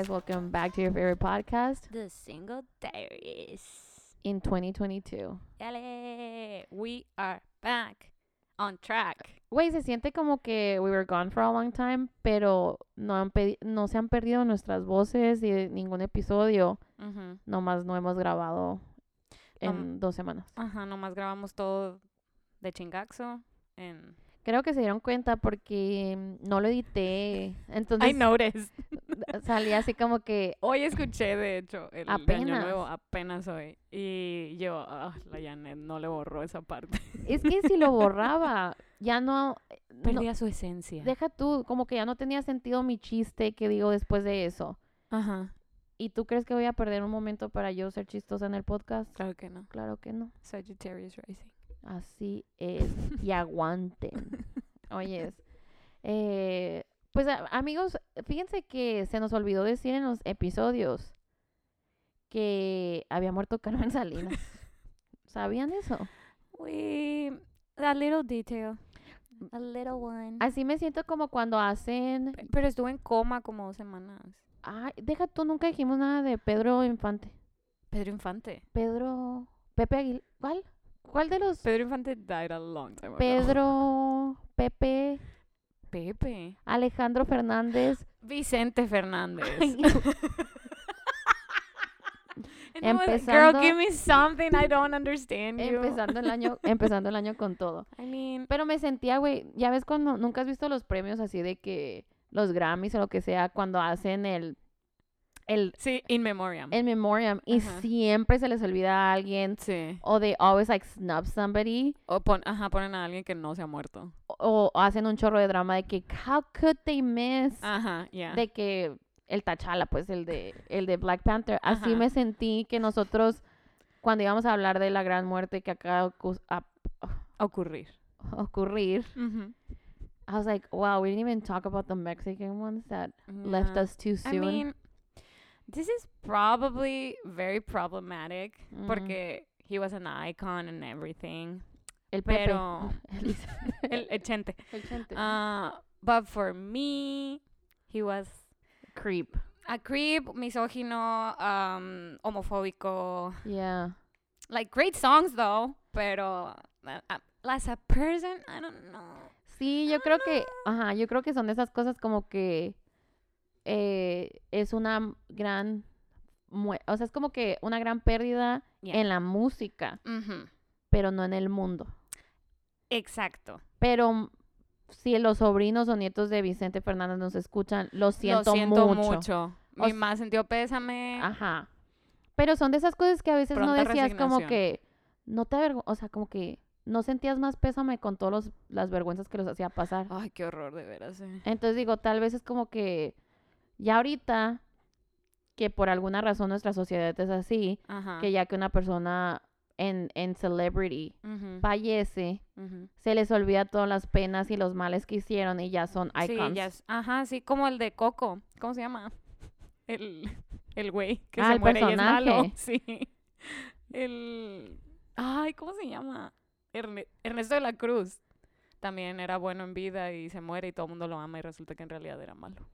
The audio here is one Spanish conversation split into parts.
guys, welcome back to your favorite podcast The Single Diaries. in 2022. Yale, we are back on track. Güey, se siente como que we were gone for a long time, pero no, han no se han perdido nuestras voces y ningún episodio. Ujú. Nomás no hemos grabado No. en dos semanas. Ajá, nomás grabamos todo de chingaxo. En... Creo que se dieron cuenta porque mm, no lo edité. Entonces I noticed. salía así como que Hoy escuché, de hecho, el de Año Apenas. Nuevo, apenas hoy. Y yo, ah, la Janet no le borró esa parte. es que si lo borraba, ya no, no- Perdía su esencia. deja tú, como que ya no tenía sentido mi chiste que digo después de eso. Ajá, ¿Y tú crees que voy a perder un momento para yo ser chistosa en el podcast? claro que no. Claro que no. Sagittarius Rising. Así es. Y aguanten. Oyes. Eh, pues amigos, fíjense que se nos olvidó decir en los episodios que había muerto Carmen Salinas. ¿Sabían eso? We, a little detail. A little one. Así me siento como cuando hacen... Pe- Pero estuve en coma como dos semanas. Ay, deja tú, nunca dijimos nada de Pedro Infante. Pedro Infante. Pedro... Pepe Aguilar. ¿Cuál? ¿Cuál de los? Pedro Infante died a long time ago. Pedro... Pepe... Pepe. Alejandro Fernández. Vicente Fernández. Empezando- Girl, give me something. I don't understand you. empezando el año, empezando el año con todo. I mean, Pero me sentía, güey, ya ves cuando nunca has visto los premios así de que los Grammys o lo que sea cuando hacen el el sí, in memoriam. el memoriam y Ajá. siempre se les olvida a alguien sí. o they always like snub somebody O pon, ajá, ponen a alguien que no se ha muerto. o, o hacen un chorro de drama de que how could they miss Ajá, ya. de que el T'Challa, pues el de el de Black Panther. Así me sentí que nosotros cuando íbamos a hablar de la gran muerte que acaba a- Ocurrir. ocurrir, Ujú. I was like, wow, we didn't even talk about the Mexican ones that left Yeah. us too I soon. mean, this is probably very problematic Mm. porque he was an icon and everything. el Pepe. pero- El, chente. el Chente. Uh, but for me, he was creep. a creep, misógino, um, homofóbico. Yeah. Like great songs though, pero uh, uh, as a person, I don't know. Sí, yo creo que, ajá, yo creo que son de esas cosas como que eh, es una gran, o sea, es como que una gran pérdida Yeah. en la música, pero no en el mundo. Exacto. Pero si los sobrinos o nietos de Vicente Fernández nos escuchan, lo siento, Lo siento mucho. mucho. Mi más sentido pésame. Ajá. Pero son de esas cosas que a veces no decías como que no te avergo, o sea, como que no sentías más pésame con todas las vergüenzas que los hacía pasar. Ay, qué horror, de veras. eh. Entonces digo, tal vez es como que ya ahorita que por alguna razón nuestra sociedad es así, Ajá. que ya que una persona en, en celebrity fallece, se les olvida todas las penas y los males que hicieron y ya son Sí, icons. ya es- ajá, sí, como el de Coco. ¿Cómo se llama? El, el güey que Ah, se el muere y es malo. Sí. El... Ay, ¿cómo se llama? Erne- Ernesto de la Cruz. También era bueno en vida y se muere y todo el mundo lo ama y resulta que en realidad era malo.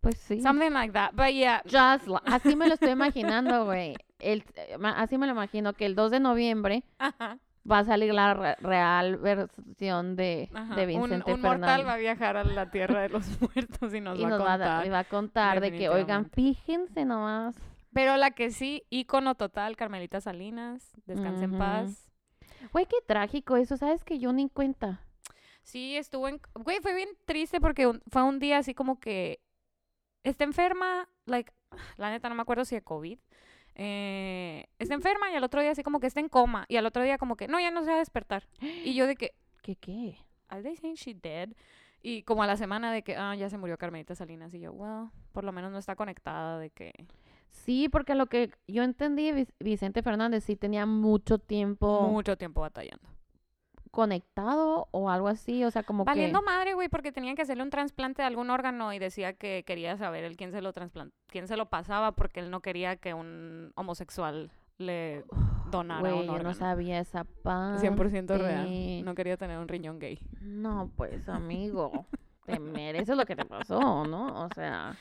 Pues sí. Something like that. But yeah. Just así me lo estoy imaginando, güey. El- eh, Así me lo imagino que el 2 de noviembre Ajá, va a salir la re- real versión de, ajá. de Un, Vicente un mortal Fernández. va a viajar a la tierra de los muertos y nos y va nos a va a, contar. y va a contar de que, oigan, fíjense nomás. Pero la que sí, ícono total, Carmelita Salinas, descanse en paz. Güey, qué trágico eso, ¿sabes? Que yo ni cuenta. Sí, estuvo en... Güey, fue bien triste porque un- fue un día así como que... Está enferma, like... La neta no me acuerdo si de COVID. Eh, está enferma y al otro día así como que está en coma. Y al otro día como que, no, ya no se va a despertar. Y yo de que, ¿Qué qué? ¿are they saying she dead? Y como a la semana de que, ah, ya se murió Carmelita Salinas. Y yo, well, por lo menos no está conectada de que... Sí, porque lo que yo entendí, Vic- Vicente Fernández sí tenía mucho tiempo Mucho tiempo batallando. Conectado o algo así, o sea, como Valiendo que... madre, güey, porque tenían que hacerle un trasplante de algún órgano y decía que quería saber el quién se lo trasplan- quién se lo pasaba porque él no quería que un homosexual le donara Güey, un yo no sabía esa parte. 100% real. No quería tener un riñón gay. No, pues, amigo, te mereces lo que te pasó, ¿no? O sea,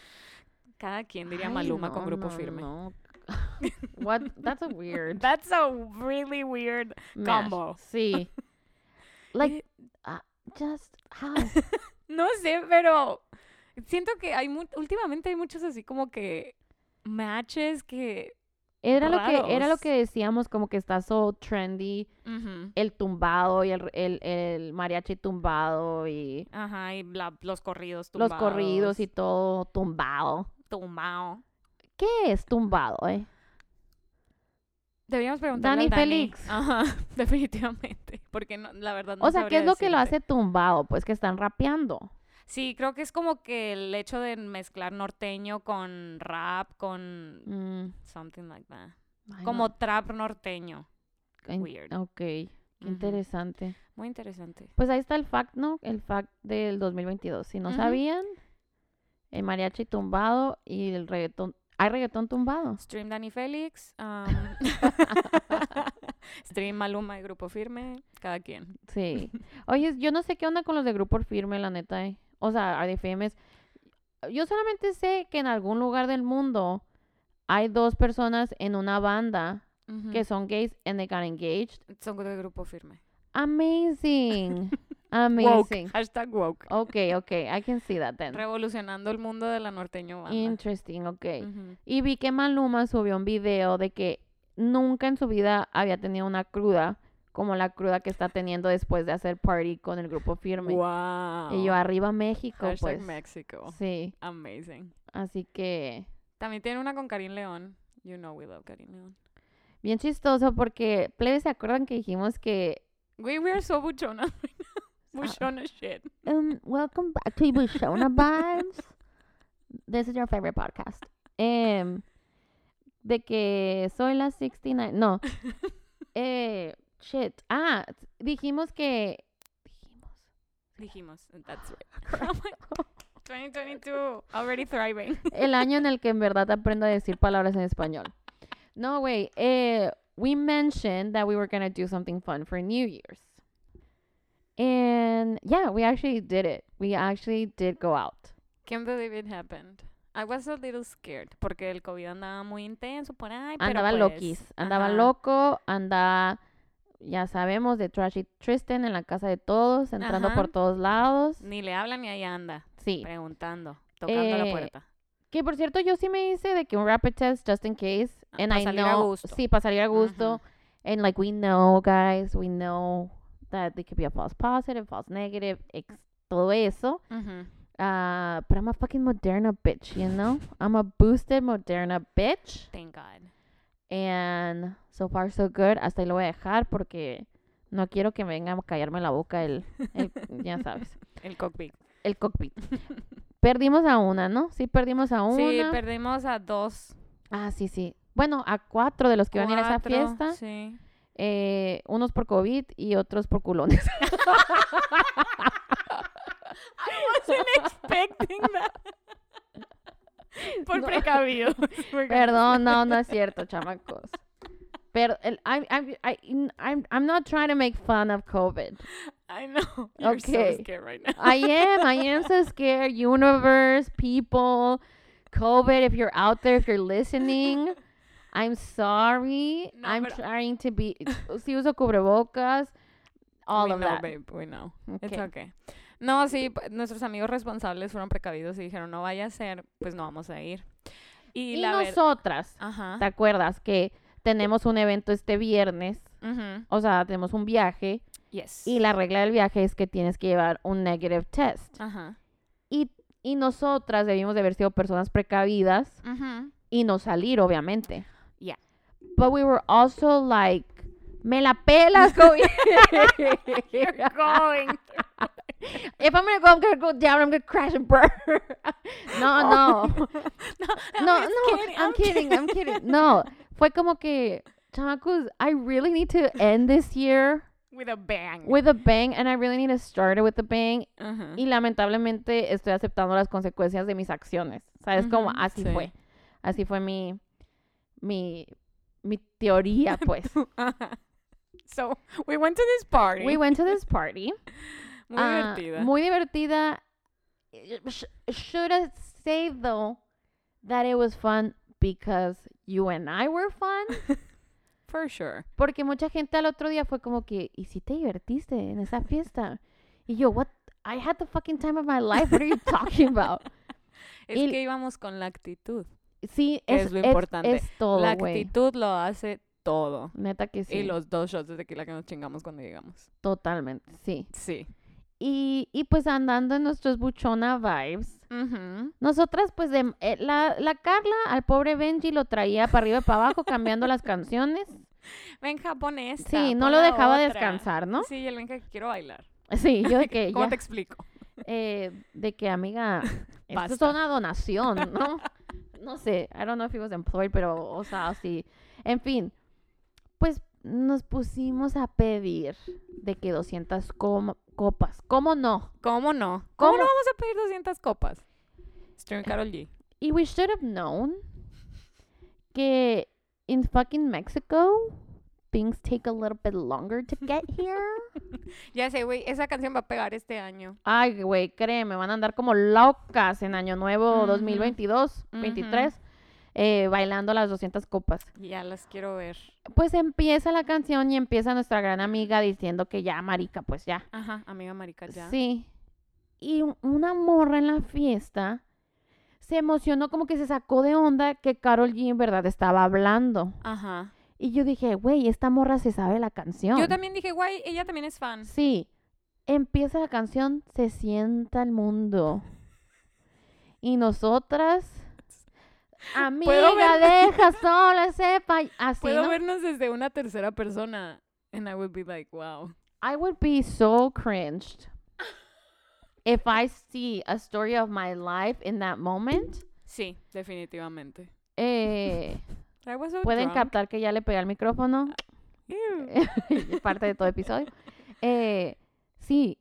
Cada quien diría Ay, Maluma con grupo no, firme. no. What? That's a weird That's a really weird mash. combo. Sí. Like, Eh, uh, just how? No sé, pero siento que hay mu- últimamente hay muchos así como que matches que Era lo que era lo que decíamos como que está so trendy el tumbado y el, el, el mariachi tumbado y ajá, y la- los corridos los corridos tumbados, y todo tumbado. tumbao. ¿Qué es tumbado, eh? Deberíamos preguntarle Dani al Dani. Félix. Ajá, definitivamente, porque no, la verdad no o sea, ¿qué es lo que lo hace tumbado? Pues que están rapeando. Sí, creo que es como que el hecho de mezclar norteño con rap, con Mm, something like that. ay, Como no. trap norteño. Weird. Ok, qué interesante. Muy interesante. Pues ahí está el fact, ¿no? El fact del 2022. Si no sabían, el mariachi tumbado y el reggaetón. Hay reggaetón tumbado. Stream Dani Félix. um, stream Maluma y Grupo Firme. Cada quien. Sí. Oye, yo no sé qué onda con los de Grupo Firme, la neta. eh. O sea, ADFMs. Yo solamente sé que en algún lugar del mundo hay dos personas en una banda que son gays and they got engaged. Son de Grupo Firme. Amazing. Woke. Amazing. Hashtag woke. Okay, okay. I can see that then. Revolucionando el mundo de la norteño banda. Interesting, okay. Ujú. Y vi que Maluma subió un video de que nunca en su vida había tenido una cruda como la cruda que está teniendo después de hacer party con el grupo firme. Wow. Y yo arriba México, Hashtag pues. México. Sí, Amazing. así que También tiene una con Karim León. You know we love Karim León. bien chistoso porque plebes se acuerdan que dijimos que We, we are so buchona. Buchona shit. um, welcome back to Bushona Vibes. This is your favorite podcast. Em, de que soy la 69. No. eh, shit. Ah, dijimos que dijimos Dijimos. That's right. Oh my God. 2022. Already thriving. el año en el que en verdad aprendo a decir palabras en español. No, güey. Eh, we mentioned that we were going to do something fun for New Year's. And yeah, we actually did it. We actually did go out. Can't believe it happened. I was a little scared porque el COVID andaba muy intenso por ahí. pero Andaba pues, loquis. Andaba ajá. loco. Andaba, ya sabemos, de Trashy Tristan en la casa de todos, entrando Ajá. por todos lados. Ni le hablan ni ahí anda. Sí. Preguntando. Tocando la Eh, puerta. Que por cierto, yo sí me hice de que un rapid test just in case. Ah, And I salir a know. gusto. Sí, para salir a gusto. And like we know, guys, we know that they could be a false positive, false negative, ex- todo eso. Ujú. Uh, but I'm a fucking Moderna bitch, you know? I'm a boosted Moderna bitch. Thank God. And so far so good. Hasta ahí lo voy a dejar porque no quiero que me venga a callarme la boca el, el ya sabes, El cockpit. el cockpit. Perdimos a una, ¿no? Sí, perdimos a una. Sí, perdimos a dos. ah, sí, sí. Bueno, a cuatro de los que iban a ir a esa fiesta. Sí. Eh, unos por COVID y otros por culones. I wasn't expecting that. Por No. precavidos. Perdón, no, no es cierto, chamacos. Pero el, I'm, I'm, I, I'm, I'm not trying to make fun of COVID. I know. You're Okay. so scared right now. I am. I am so scared. Universe, people, COVID. If you're out there, if you're listening, I'm sorry. No, I'm trying to be. Si uso cubrebocas, all we of know, that. babe. We know. It's Okay. No, sí, nuestros amigos responsables fueron precavidos y dijeron, no vaya a ser, pues no vamos a ir. Y, Y la verdad... nosotras, Ajá. ¿te acuerdas que tenemos un evento este viernes? O sea, tenemos un viaje Yes. y la regla del viaje es que tienes que llevar un negative test. Ajá. Y, y nosotras debimos de haber sido personas precavidas y no salir, obviamente. But we were also like, me la pelas, COVID. You're going. If I'm gonna go, I'm gonna go down. I'm gonna crash and burn. no, no, no, no, I'm no. just I'm kidding. I'm kidding. No, fue como que, chamacos, I really need to end this year With a bang. with a bang, and I really need to start it with a bang. Ujú. Y lamentablemente estoy aceptando las consecuencias de mis acciones. ¿Sabes? Como así sí. fue. Así fue mi, mi, mi teoría, pues. So, we went to this party. We went to this party. Muy Ah, divertida. Muy divertida. Sh- should I say though that it was fun because you and I were fun. For sure. Porque mucha gente al otro día fue como que, ¿y si te divertiste en esa fiesta? Y yo, what? I had the fucking time of my life. What are you talking about? Es Y- que íbamos con la actitud. Sí, es, es lo es- importante. es todo, la actitud lo hace todo. Neta que sí. Y los dos shots de tequila que nos chingamos cuando llegamos. Totalmente, sí. Sí. Y, y pues andando en nuestros buchona vibes, Ujú. nosotras pues de, eh, la, la Carla al pobre Benji lo traía para arriba y para abajo cambiando las canciones. Ven japonés. Sí, no lo dejaba descansar, ¿no? Sí, el que quiero bailar. Sí, yo de que ¿Cómo ya, te explico? eh, de que amiga, esto es una donación, ¿no? No sé, I don't know if he was employed, pero, o sea, sí. En fin, pues nos pusimos a pedir de que 200 com- copas. ¿Cómo no? ¿Cómo no? ¿Cómo, ¿Cómo? no vamos a pedir 200 copas? Stream Carol G. Y we should have known que in fucking Mexico things take a little bit longer to get here. Ya sé, güey, esa canción va a pegar este año. Ay, güey, créeme, van a andar como locas en Año Nuevo Ujú. 2022, 23, eh, bailando las 200 copas. Ya las quiero ver. Pues empieza la canción y empieza nuestra gran amiga diciendo que ya, marica, pues ya. Ajá, amiga marica, ya. Sí. Y un- una morra en la fiesta se emocionó como que se sacó de onda que Carol G en verdad estaba hablando. Ajá. Y yo dije, güey, esta morra se sabe la canción. Yo también dije, guay, ella también es fan. Sí. Empieza la canción, se sienta el mundo. Y nosotras, amiga, ver- deja sola ese pay-". Así, Puedo ¿no? vernos desde una tercera persona. And I would be like, wow. I would be so cringed if I see a story of my life in that moment. Sí, definitivamente. Eh, so Pueden drunk. captar que ya le pegué al micrófono. Ew. parte de todo episodio. Eh, sí.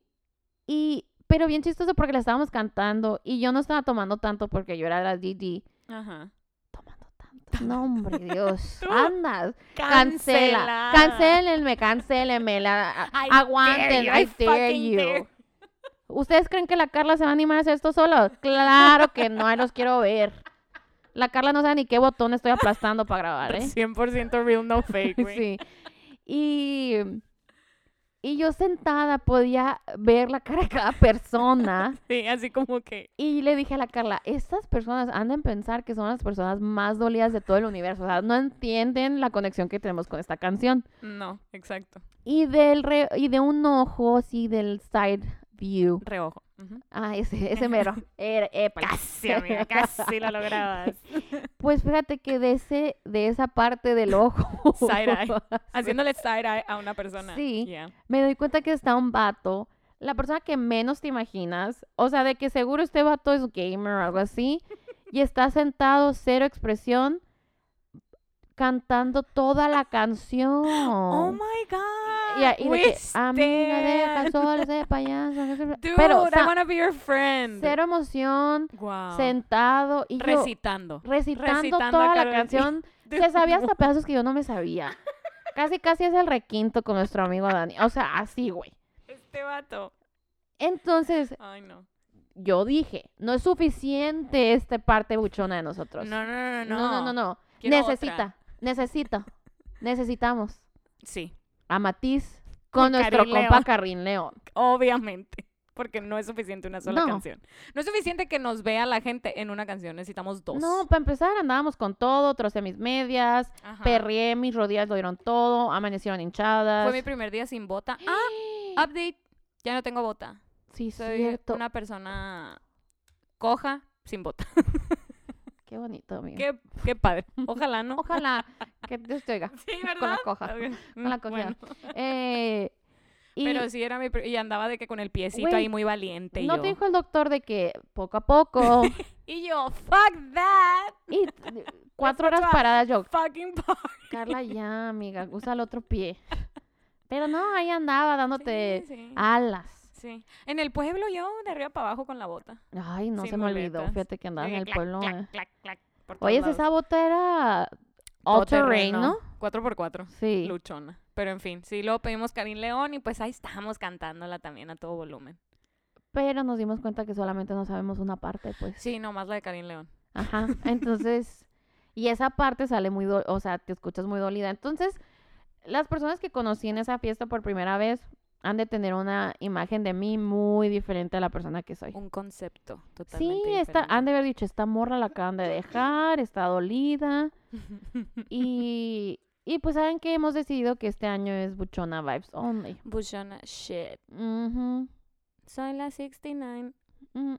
Y, pero bien chistoso porque la estábamos cantando y yo no estaba tomando tanto porque yo era la. Ajá. Tomando tanto. No, hombre, Dios. Andas. Cancela. Cancélenme, cancélenme. La, I dare aguanten. you, I, I dare you. dare. ¿Ustedes creen que la Carla se va a animar a hacer esto solo? Claro que no, ahí los quiero ver. La Carla no sabe ni qué botón estoy aplastando para grabar, ¿eh? 100% real, no fake, güey. Sí. Y, y yo sentada podía ver la cara de cada persona. Sí, así como que. Y le dije a la Carla, estas personas han de pensar que son las personas más dolidas de todo el universo. O sea, no entienden la conexión que tenemos con esta canción. No, exacto. Y, del re- y de un ojo, así del side view. Reojo. Ujú. Ah, ese, ese mero. Era-. Casi, amiga, casi lo lograbas. Pues fíjate que de, ese, de esa parte del ojo. Side eye. Haciéndole side eye a una persona. Sí. Yeah. me doy cuenta que está un vato, la persona que menos te imaginas, o sea, de que seguro este vato es gamer o algo así, y está sentado, cero expresión, cantando toda la canción. Oh my god. Y, y de que, amiga, deja stand. sola ese payaso. que se-". Dude, Pero, I wanna be your friend. cero emoción, Wow. sentado, y yo Recitando. recitando, recitando toda la canción. Se sabía hasta pedazos que yo no me sabía. Casi, casi es el requinto con nuestro amigo Dani. O sea, así, güey. Este vato. Entonces, Ay, no. yo dije, no es suficiente esta parte buchona de nosotros. No, no, no, no. no, no, no. no. Necesita, otra. necesito, necesitamos Sí, a Matiz con, Con nuestro Karin compa León. Obviamente. Porque no es suficiente una sola No. canción. No es suficiente que nos vea la gente en una canción. Necesitamos dos. No, para empezar andábamos con todo, trocé mis medias, Ajá. perrié, mis rodillas lo dieron todo, amanecieron hinchadas. Fue mi primer día sin bota. Ah, update. Ya no tengo bota. sí, Soy cierto. una persona coja sin bota. Qué bonito, amigo. qué, qué padre. Ojalá, ¿no? Ojalá que Dios te oiga. Sí, ¿verdad? Con la coja. Con la Mm, bueno. Eh, y Pero sí era mi... Y andaba de que con el piecito ahí muy valiente. no yo. te dijo el doctor de que poco a poco Y yo, fuck that. y cuatro horas paradas yo, Fucking party. Carla, ya, amiga, usa el otro pie. Pero no, ahí andaba dándote Sí, sí. alas. Sí. En el pueblo yo, de arriba para abajo con la bota. Ay, no Sin se me olvidó. Fíjate que andaba en el clac, pueblo. clac, eh. clac, Oye, lados. esa bota era all terrain, ¿no? 4x4. Sí. Luchona. Pero en fin, sí, luego pedimos Karin León y pues ahí estamos cantándola también a todo volumen. Pero nos dimos cuenta que solamente no sabemos una parte, pues. Sí, nomás la de Karin León. Ajá. Entonces, y esa parte sale muy, do- o sea, te escuchas muy dolida. Entonces, las personas que conocí en esa fiesta por primera vez han de tener una imagen de mí muy diferente a la persona que soy. Un concepto Sí, totalmente está, han diferente. de haber dicho, esta morra la acaban de dejar, está dolida. Y, y pues saben que hemos decidido que este año es Buchona Vibes Only. Bushona shit. Soy la 69. mm, mm.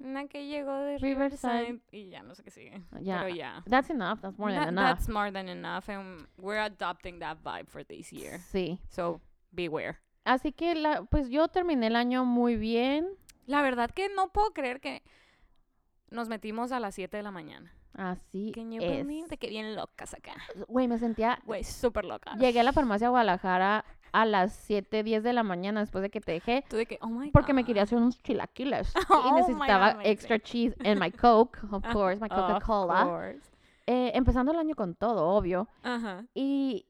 Una que llegó de Riverside. Riverside. Y ya no sé qué sigue. Ya, Pero ya. That's enough, that's more than That- enough. That's more than enough. And we're adopting that vibe for this year. Sí. So beware. Así que la, pues yo terminé el año muy bien. La verdad que no puedo creer que nos metimos a las 7 de la mañana. Así Can you es. De que bien locas acá. Güey, me sentía... Güey, súper locas. Llegué a la farmacia Guadalajara a las 7, 10 de la mañana después de que te dejé. Tú de que, oh my Porque me God. quería hacer unos chilaquiles. Oh y my necesitaba God, extra cheese en my Coke, of course, my Coca-Cola. course. Eh, empezando el año con todo, obvio. Ajá. Y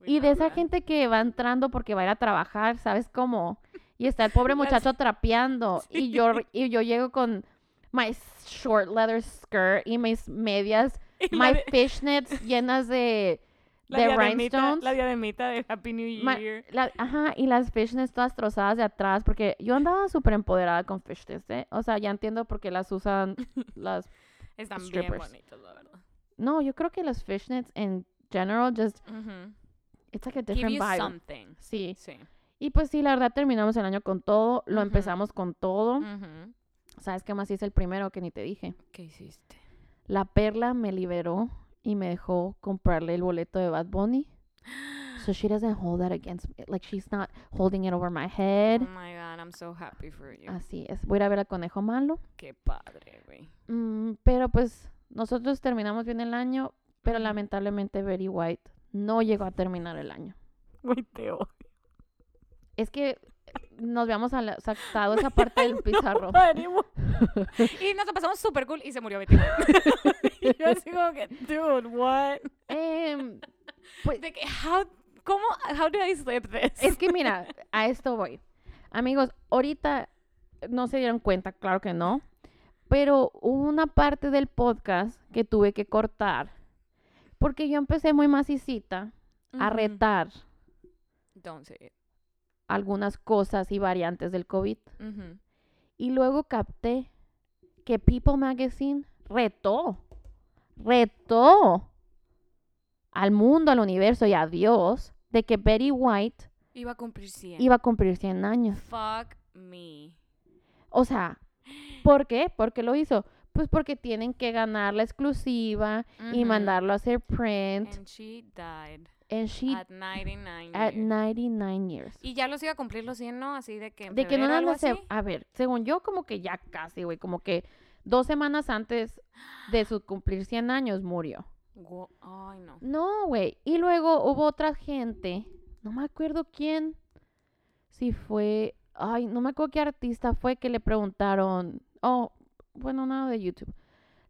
de love esa gente que va entrando porque va a ir a trabajar, ¿sabes cómo? Y está el pobre muchacho trapeando. Y yo y yo llego con my short leather skirt y mis medias, Y my de- fishnets llenas de, la de rhinestones. La diademita de Happy New Year. la- ajá, y las fishnets todas trozadas de atrás, porque yo andaba súper empoderada con fishnets, ¿eh? O sea, ya entiendo por qué las usan las... Están bien strippers. bonitos, la verdad. No, yo creo que las fishnets en general just... It's like a Give different you vibe. something. Sí. Sí. Y pues sí, la verdad terminamos el año con todo, lo empezamos con todo. ¿Sabes qué más hice el primero que ni te dije? ¿Qué hiciste? La perla me liberó y me dejó comprarle el boleto de Bad Bunny. So she doesn't hold that against me. Like she's not holding it over my head. Oh my god, I'm so happy for you. Así es. Voy a ir a ver al conejo malo. Qué padre, güey. Mm, pero pues nosotros terminamos bien el año, pero lamentablemente Betty White no llegó a terminar el año. Güey, te odio. Es que nos habíamos sacado esa parte del pizarro. y nos pasamos súper cool y se murió Betty y yo así como que, dude, what? Em, pues De que, how, ¿cómo, how did I slip this? Es que mira, a esto voy. Amigos, ahorita no se dieron cuenta, claro que no, pero hubo una parte del podcast que tuve que cortar porque yo empecé muy macicita a retar Don't say it. algunas cosas y variantes del COVID y luego capté que People Magazine retó, retó al mundo, al universo y a Dios de que Betty White Iba a cumplir 100. iba a cumplir 100 años. Fuck me. O sea, ¿por qué? ¿Por qué lo hizo? Pues porque tienen que ganar la exclusiva y mandarlo a hacer print. And she died And she at 99 at years. 99 years. Y ya los iba a cumplir los 100, ¿no? Así de que en De que no algo nada se... así. A ver, según yo, como que ya casi, güey. Como que dos semanas antes de su cumplir 100 años murió. Ay, no. No, güey. Y luego hubo otra gente. No me acuerdo quién. Si fue. Ay, no me acuerdo qué artista fue que le preguntaron. Oh, bueno, nada de YouTube.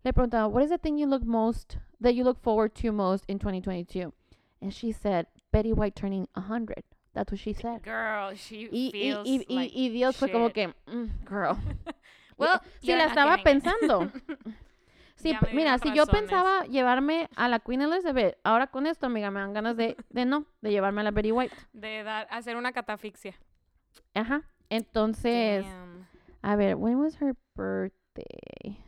Le preguntaron, What is the thing you look most. that you look forward to most in 2022? And she said, Betty White turning 100. That's what she said. Girl, she Y, feels y, y- like y Dios fue como que, "Mm, girl. Well, si la estaba pensando. Sí, Ya mira, si yo pensaba llevarme a la Queen Elizabeth, ahora con esto, amiga, me dan ganas de, de no, de llevarme a la Betty White. De dar, hacer una catafixia. Ajá. Entonces, Damn. a ver, when was her birthday?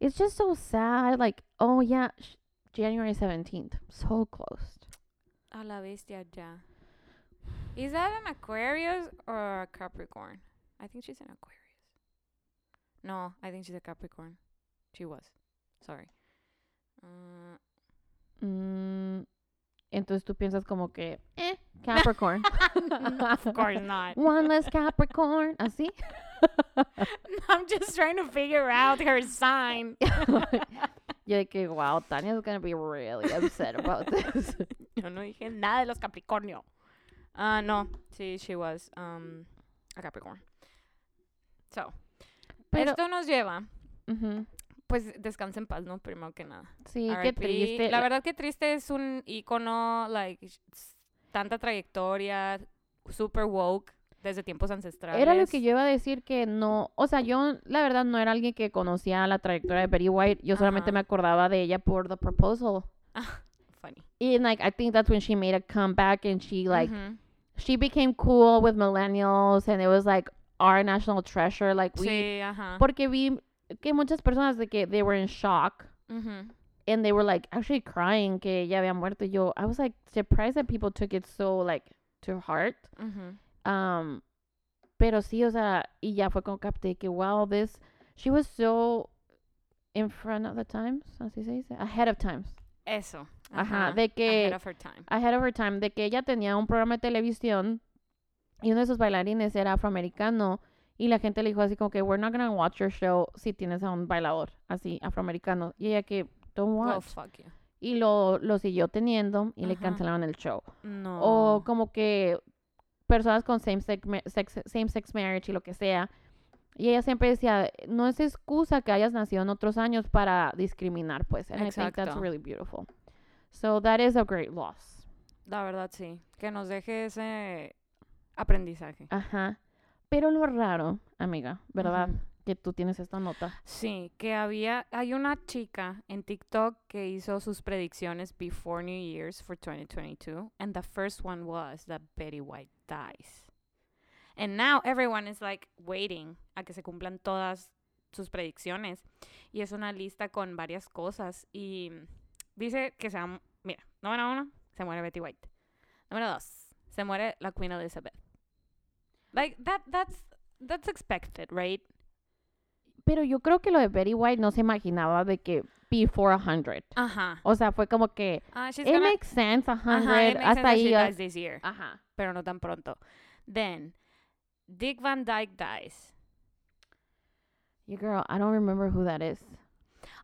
It's just so sad. Like, oh yeah, sh- January 17th. So close. A la bestia ya. Is that an Aquarius or a Capricorn? I think she's an Aquarius. No, I think she's a Capricorn. She was. Sorry. Uh, Mm, entonces tú piensas como que, eh, Capricorn. of course not. One less Capricorn. ¿Así? I'm just trying to figure out her sign. Yo de que, wow, Tanya's gonna be really upset about this. Yo no dije nada de los Capricornio. Ah, no. Sí, she was um, a Capricorn. So, Pero, esto nos lleva, pues descansa en paz, ¿no? Primero que nada. sí, qué triste. La verdad que triste es un icono, like, tanta trayectoria, super woke. Desde tiempos ancestrales. Era lo que yo iba a decir que no, o sea, yo la verdad no era alguien que conocía la trayectoria de Betty White, yo solamente Ajá. me acordaba de ella por The Proposal. Funny. And like I think that's when she made a comeback and she like Ujú. she became cool with millennials and it was like our national treasure like we Sí, ajá. porque vi que muchas personas de que they were in shock and they were like actually crying que ella había muerto yo I was like surprised that people took it so like to heart. Um pero sí o sea y ya fue como capté que wow this she was so in front of the times así se dice ahead of times Eso. Ajá, de que- Ahead of her time. ahead of her time de que ella tenía un programa de televisión y uno de sus bailarines era afroamericano y la gente le dijo así como que we're not gonna watch your show si tienes a un bailador así afroamericano y ella que don't Well, watch fuck you. y lo, lo siguió teniendo y le Ajá. cancelaron el show No. o como que personas con same sex, ma- sex, same sex marriage y lo que sea y ella siempre decía no es excusa que hayas nacido en otros años para discriminar pues and I think that's Exacto. really beautiful so that is a great loss La verdad, sí. Que nos deje ese aprendizaje. Ajá. Pero lo raro, amiga, ¿verdad? Ujú. Que tú tienes esta nota. Sí, que había, hay una chica en TikTok que hizo sus predicciones before New Year's for 2022, and the first one was that Betty White dies. And now everyone is like waiting a que se cumplan todas sus predicciones. Y es una lista con varias cosas. Y dice que se va, mira, número uno, se muere Betty White. Número dos, se muere la Queen Elizabeth. Like, that, that's, that's expected, right? Pero yo creo que lo de Betty White no se imaginaba de que before 100. Ajá. O sea, fue como que Ah, it gonna- makes sense 100 Ajá, hasta that ahí. ah, Ajá. pero no tan pronto. Then, Dick Van Dyke dies. You girl, I don't remember who that is.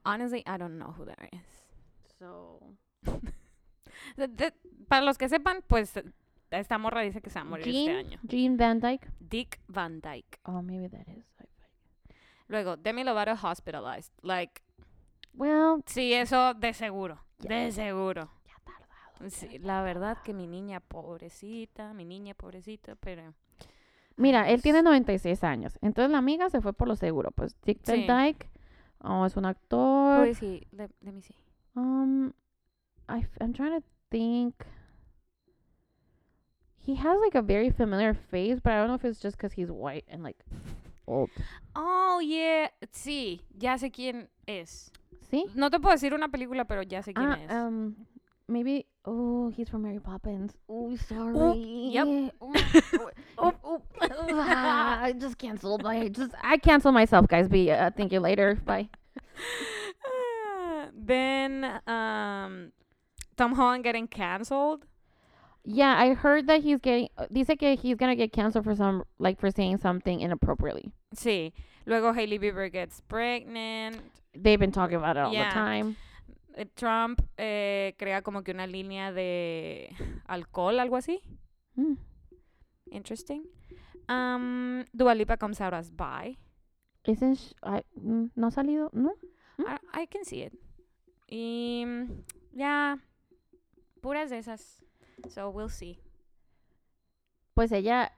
Honestly, I don't know who that is. So, de- para los que sepan, pues esta morra dice que se va a morir este año. Jean Van Dyke. Dick Van Dyke. Oh, maybe that is. Luego, Demi Lovato hospitalized. Like, Well, sí, eso de seguro. Ya. De seguro. ya tardado. Sí, la verdad que mi niña pobrecita, mi niña pobrecita, pero... Mira, él Pues- tiene 96 años. Entonces la amiga se fue por lo seguro. Pues Dick Sí. Van Dyke oh, es un actor. is he? Let, let me see. Um, I I'm trying to think. He has like a very familiar face, but I don't know if it's just because he's white and like old. Oh, yeah. Sí, ya sé quién es. See? No te puedo decir una película, pero ya sé quién Ah, es. um, maybe. Oh, he's from Mary Poppins. Oh, sorry. yep. Oh, oh, ah, I just canceled. I just I cancel myself, guys. Be uh, thank you later. Bye. Then, um, Tom Holland getting canceled. Yeah, I heard that he's getting. Dice que he's gonna get canceled for some like for saying something inappropriately. Sí. Luego Hailey Bieber gets pregnant. They've been talking about it all Yeah. the time. Eh, Trump eh, crea como que una línea de alcohol, algo así. Mm. Interesting. Um, Dua Lipa comes out as bi. Isn't I, mm, no ha salido? No. I, I can see it. Y mm, ya, puras de esas. So we'll see. Pues ella,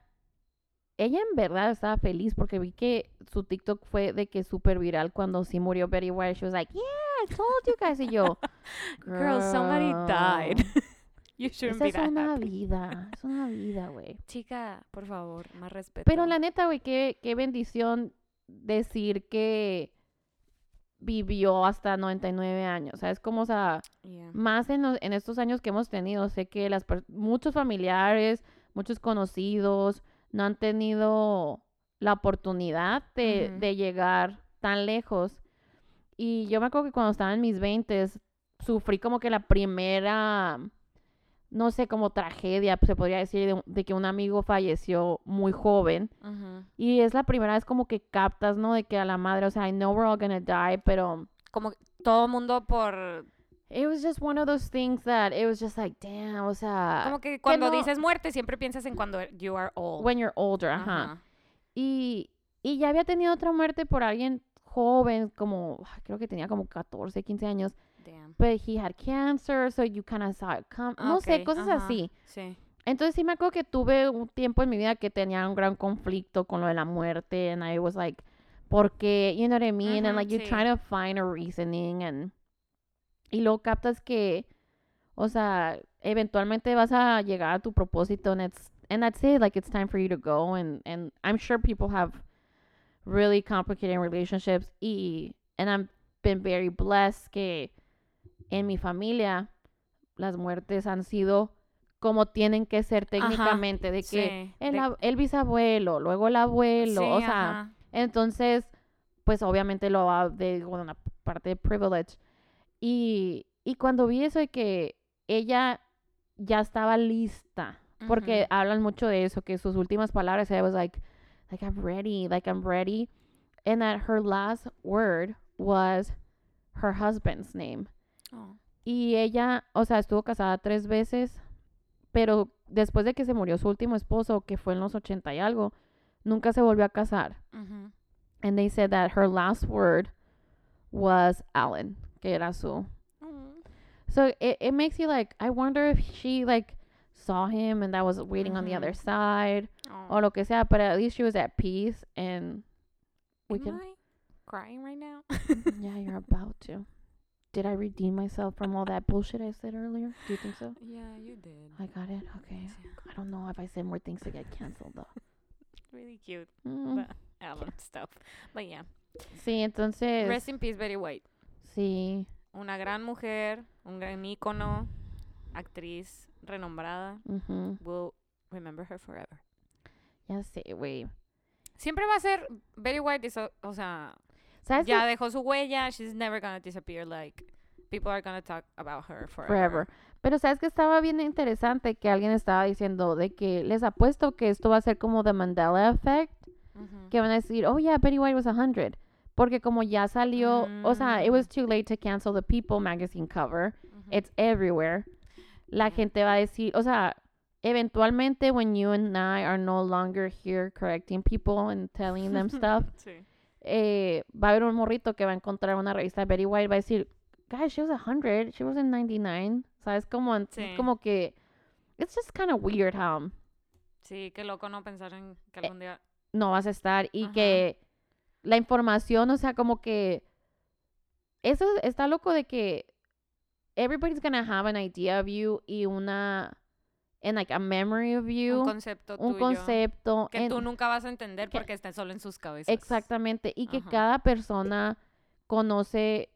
ella en verdad estaba feliz porque vi que su TikTok fue de que súper viral cuando sí murió Betty White. She was like, yeah, I told you guys. Y yo, Girl, somebody died. "Girl, you shouldn't Esa be es that una happy. vida, es una vida, güey. Chica, por favor, más respeto. Pero la neta, güey, qué, qué bendición decir que vivió hasta 99 años. O sea, es como, o sea, Yeah. más en, los- en estos años que hemos tenido, sé que las muchos familiares, muchos conocidos no han tenido la oportunidad de, llegar tan lejos. Y yo me acuerdo que cuando estaba en mis 20 sufrí como que la primera, no sé, como tragedia, se podría decir, de, de que un amigo falleció muy joven. Y es la primera vez como que captas, ¿no? De que a la madre, o sea, I know we're all gonna die, pero Como que todo mundo por... it was just one of those things that it was just like, damn, o sea, Como que cuando no- dices muerte siempre piensas en cuando you are old. when you're older, ajá. Y, y ya había tenido otra muerte por alguien joven, como, ay, creo que tenía como 14, 15 años, Damn. but he had cancer, so you kind of saw it come, no sé, Ok, cosas ajá. así. Sí. entonces sí me acuerdo que tuve un tiempo en mi vida que tenía un gran conflicto con lo de la muerte and I was like porque you know what I mean and Ujú, like you sí. try to find a reasoning and y luego captas que o sea eventualmente vas a llegar a tu propósito and it's and that's it like it's time for you to go and and I'm sure people have really complicated relationships y and I've been very blessed que en mi familia las muertes han sido como tienen que ser técnicamente de que Sí, el, de- ab- el bisabuelo, luego el abuelo, sí, o sea, ajá. entonces, pues obviamente lo va de una parte de privilege. Y, y cuando vi eso de que ella ya estaba lista, porque hablan mucho de eso, que sus últimas palabras, I was like, like I'm ready, like I'm ready. And that her last word was her husband's name. Oh. Y ella, o sea, estuvo casada tres veces, pero después de que se murió su último esposo, que fue en los 80 y algo, nunca se volvió a casar. Ujú. And they said that her last word was Alan, que era su. Mm. So it, it makes you like, I wonder if she like saw him and that was waiting on the other side Oh. or lo que sea, but at least she was at peace and we Am can. I crying right now? yeah, you're about to. Did I redeem myself from all that bullshit I said earlier? Do you think so? yeah, you did. I got it. Okay. I don't know if I said more things to get canceled though. Really cute. Mm. But Alan stuff. But yeah. Sí, entonces. Rest in peace, Betty White. Sí. Una gran mujer, un gran ícono, actriz renombrada. ujú, We'll remember her forever. Ya sé, güey. Siempre va a ser Betty White, is o sea, ¿Sabes ya qué? dejó su huella. She's never gonna disappear. Like, people are gonna talk about her forever. Forever. Pero sabes que estaba bien interesante que alguien estaba diciendo de que les apuesto que esto va a ser como The Mandela Effect, que van a decir, oh yeah, Betty White was 100. Porque como ya salió, o sea, it was Mm. too late to cancel the People magazine cover. Ujú. It's everywhere. La gente va a decir, o sea, eventualmente when you and I are no longer here correcting people and telling them stuff, Sí. eh, va a haber un morrito que va a encontrar una revista de Betty White va a decir, guys, she was 100, she was in 99. ¿Sabes? Como, es Sí. como que, it's just kind of weird how Sí, qué loco no pensar en Eh, que algún día. no vas a estar y Ajá. que la información, o sea, como que eso está loco de que everybody's gonna have an idea of you y una, and like a memory of you, Un concepto un tuyo concepto. que en- tú nunca vas a entender que- porque está solo en sus cabezas. Exactamente, y que Ajá. cada persona conoce,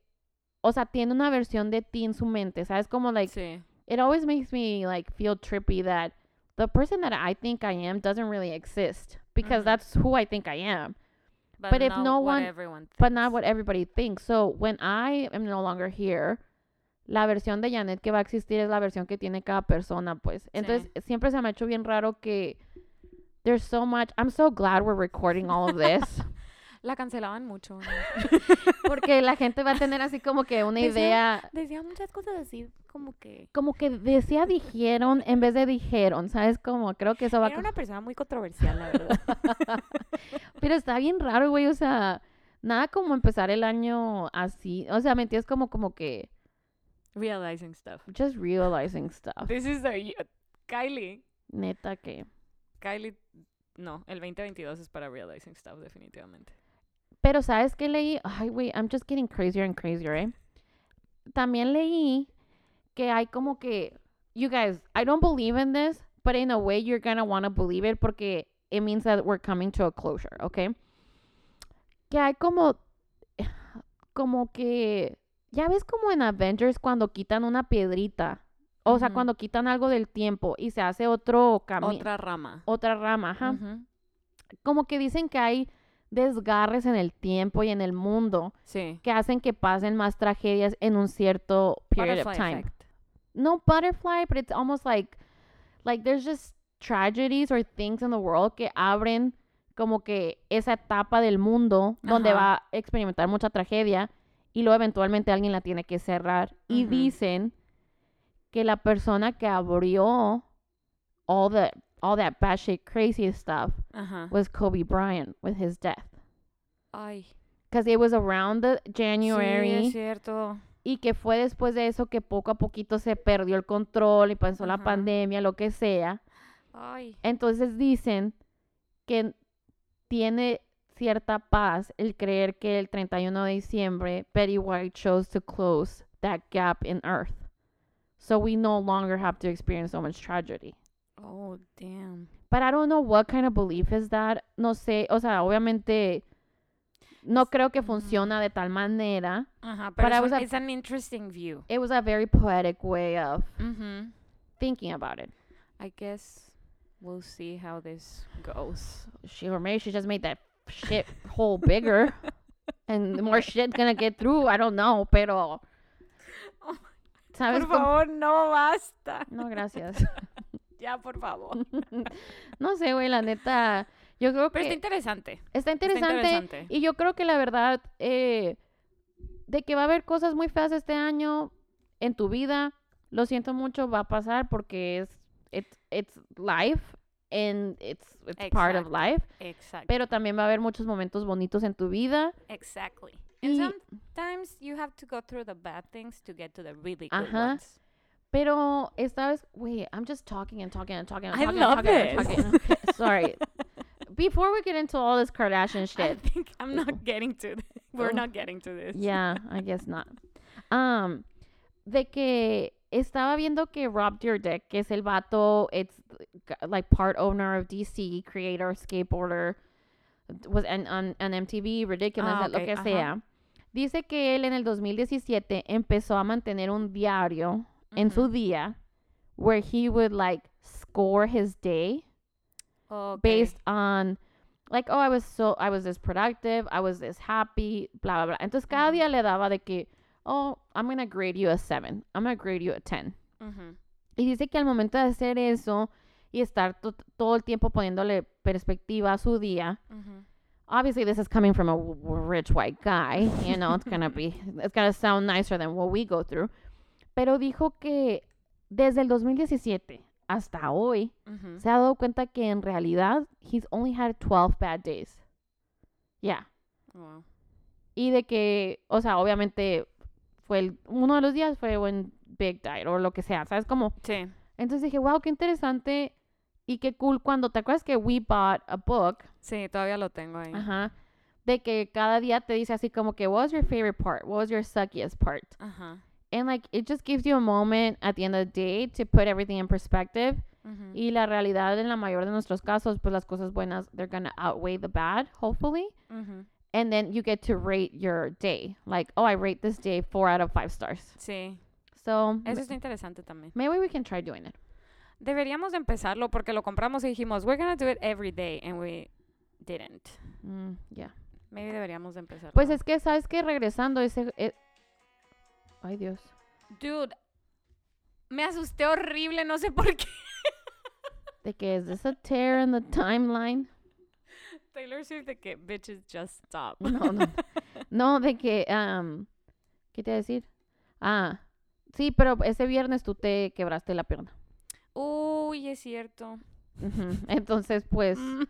o sea, tiene una versión de ti en su mente, ¿sabes? Como like, Sí. it always makes me like feel trippy that the person that I think I am doesn't really exist because that's who I think I am, But, But if no one- everyone but not what everybody thinks. So when I am no longer here, la versión de Janet que va a existir es la versión que tiene cada persona, pues. Entonces, siempre se me ha hecho bien raro que there's so much. I'm so glad we're recording all of this. La cancelaban mucho. ¿no? porque la gente va a tener así como que una idea, Decía muchas cosas así, como que. como que decía dijeron en vez de dijeron, ¿sabes? Como creo que eso va a... Era una persona muy controversial, la verdad. Pero está bien raro, güey, o sea, nada como empezar el año así. O sea, ¿me entiendes? Como, como que Realizing stuff. just realizing stuff. This is the year- Kylie. Neta que... Kylie. No, el 2022 es para realizing stuff, definitivamente. Pero ¿sabes qué leí? Ay, güey, I'm just getting crazier and crazier, ¿eh? También leí que hay como que... You guys, I don't believe in this, but in a way you're gonna want to believe it porque it means that we're coming to a closure, ¿ok? Que hay como... Como que... Ya ves como en Avengers cuando quitan una piedrita. O sea, cuando quitan algo del tiempo y se hace otro camino. Otra rama. Otra rama, ajá como que dicen que hay desgarres en el tiempo y en el mundo Sí. que hacen que pasen más tragedias en un cierto period of time. effect. No butterfly, but it's almost like like there's just tragedies or things in the world que abren como que esa etapa del mundo donde Ajá. va a experimentar mucha tragedia y luego eventualmente alguien la tiene que cerrar y dicen que la persona que abrió all the all that batshit crazy stuff was Kobe Bryant with his death. Ay. Because it was around the Sí, January es cierto. y que fue después de eso que poco a poquito se perdió el control y pasó la pandemia, lo que sea. Ay. Entonces dicen que tiene cierta paz el creer que el 31 de diciembre Betty White chose to close that gap in Earth. So we no longer have to experience so much tragedy. Oh, damn. But I don't know what kind of belief is that. No sé, o sea, obviamente no creo que funciona de tal manera. Ajá, But pero I es, was un- a- it's an interesting view. It was a very poetic way of thinking about it. I guess we'll see how this goes. She or maybe she just made that shit hole bigger. and more shit gonna get through. I don't know, pero. Oh, ¿Sabes Por favor, no basta. No, gracias. Ya, por favor. no sé, güey, la neta. Yo creo Pero está que interesante. está Está interesante. Y yo creo que la verdad, eh, de que va a haber cosas muy feas este año en tu vida, lo siento mucho, va a pasar porque es it's, it's life and it's, it's part of life. Exacto. Pero también va a haber muchos momentos bonitos en tu vida. Exactly. And Y- sometimes you have to go through the bad things to get to the really good Ajá. ones. Pero esta vez, wait, I'm just talking and talking and talking and I talking love and talking talking. Okay, sorry. Before we get into all this Kardashian I shit, think I'm not getting to this. We're Oh. not getting to this. yeah, I guess not. Um, de que estaba viendo que Rob Dyrdek, que es el vato, it's like part owner of DC, creator, skateboarder, was an, on, on MTV, ridiculous, Ah, lo ok, que ajá. sea. Dice que él en el 2017 empezó a mantener un diario en su mm-hmm. Ujú. día where he would like score his day oh, Okay. based on like oh I was so I was this productive, I was this happy, blah blah blah. Entonces cada Ujú. día le daba de que oh I'm gonna grade you a 7, I'm gonna grade you a 10. Ujú. Y dice que al momento de hacer eso y estar to- todo el tiempo poniéndole perspectiva a su día, Ujú. obviously this is coming from a w- rich white guy, you know, it's gonna be, it's gonna sound nicer than what we go through. Pero dijo que desde el 2017 hasta hoy se ha dado cuenta que en realidad he's only had 12 bad days. Yeah. Wow. Y de que, o sea, obviamente fue el, uno de los días fue when Big died o lo que sea, ¿sabes? Como, Sí. entonces dije, wow, qué interesante y qué cool cuando, ¿te acuerdas que we bought a book? Sí, todavía lo tengo ahí. Ajá. De que cada día te dice así como que, what was your favorite part? What was your suckiest part? Ajá. And like, it just gives you a moment at the end of the day to put everything in perspective. Ujú. Y la realidad en la mayor de nuestros casos, pues las cosas buenas, they're gonna outweigh the bad, hopefully. Ujú. And then you get to rate your day. Like, oh, I rate this day four out of five stars. Sí. So, Eso m- está interesante también. maybe we can try doing it. Deberíamos de empezarlo porque lo compramos y dijimos, we're gonna do it every day, and we didn't. Mm, yeah. Maybe deberíamos de empezarlo. Pues es que, ¿sabes que Regresando ese... Ay, Dios. Dude, me asusté horrible, no sé por qué. De que, is this a tear in the timeline? Taylor Swift de que bitches just stop. No, no. No, de que... um, ¿Qué te iba a decir? Ah, sí, pero ese viernes tú te quebraste la pierna. Uy, es cierto. Entonces, pues... Mm,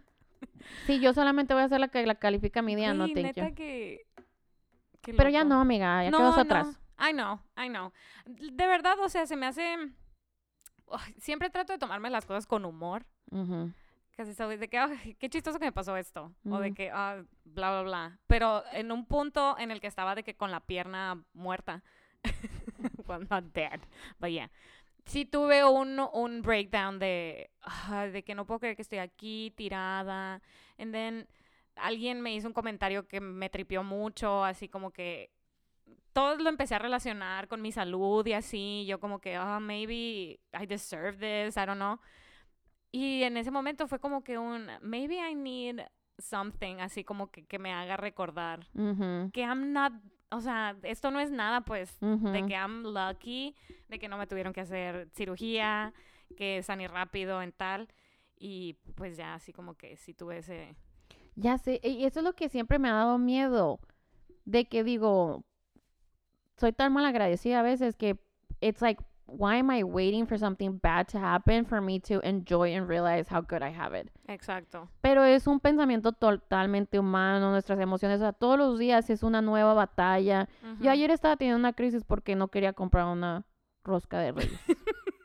Sí, yo solamente voy a hacer la que la califica mi día, no thank neta que... Pero ya no, amiga, ya no, quedas no. I know, I know. De verdad, o sea, se me hace... Uy, siempre trato de tomarme las cosas con humor. Ujú. Casi sabes de que, "Ay, qué chistoso que me pasó esto. O de que, ah, bla, bla, bla. Pero en un punto en el que estaba de que con la pierna muerta. well, not dead, but yeah. Sí tuve un, un breakdown de, de que no puedo creer que estoy aquí tirada. And then alguien me hizo un comentario que me tripió mucho, así como que todo lo empecé a relacionar con mi salud y así. Yo como que, ah, maybe I deserve this, I don't know. Y en ese momento fue como que un, maybe I need something, así como que, que me haga recordar que I'm not, o sea, esto no es nada, pues, de que I'm lucky, de que no me tuvieron que hacer cirugía, que saní rápido en tal. Y pues ya, así como que sí tuve ese... Ya sé, y eso es lo que siempre me ha dado miedo. De que digo, soy tan mal agradecida a veces que it's like, why am I waiting for something bad to happen for me to enjoy and realize how good I have it? Exacto. Pero es un pensamiento totalmente humano, nuestras emociones, o sea, todos los días es una nueva batalla. Yo Ujú. ayer estaba teniendo una crisis porque no quería comprar una rosca de reyes.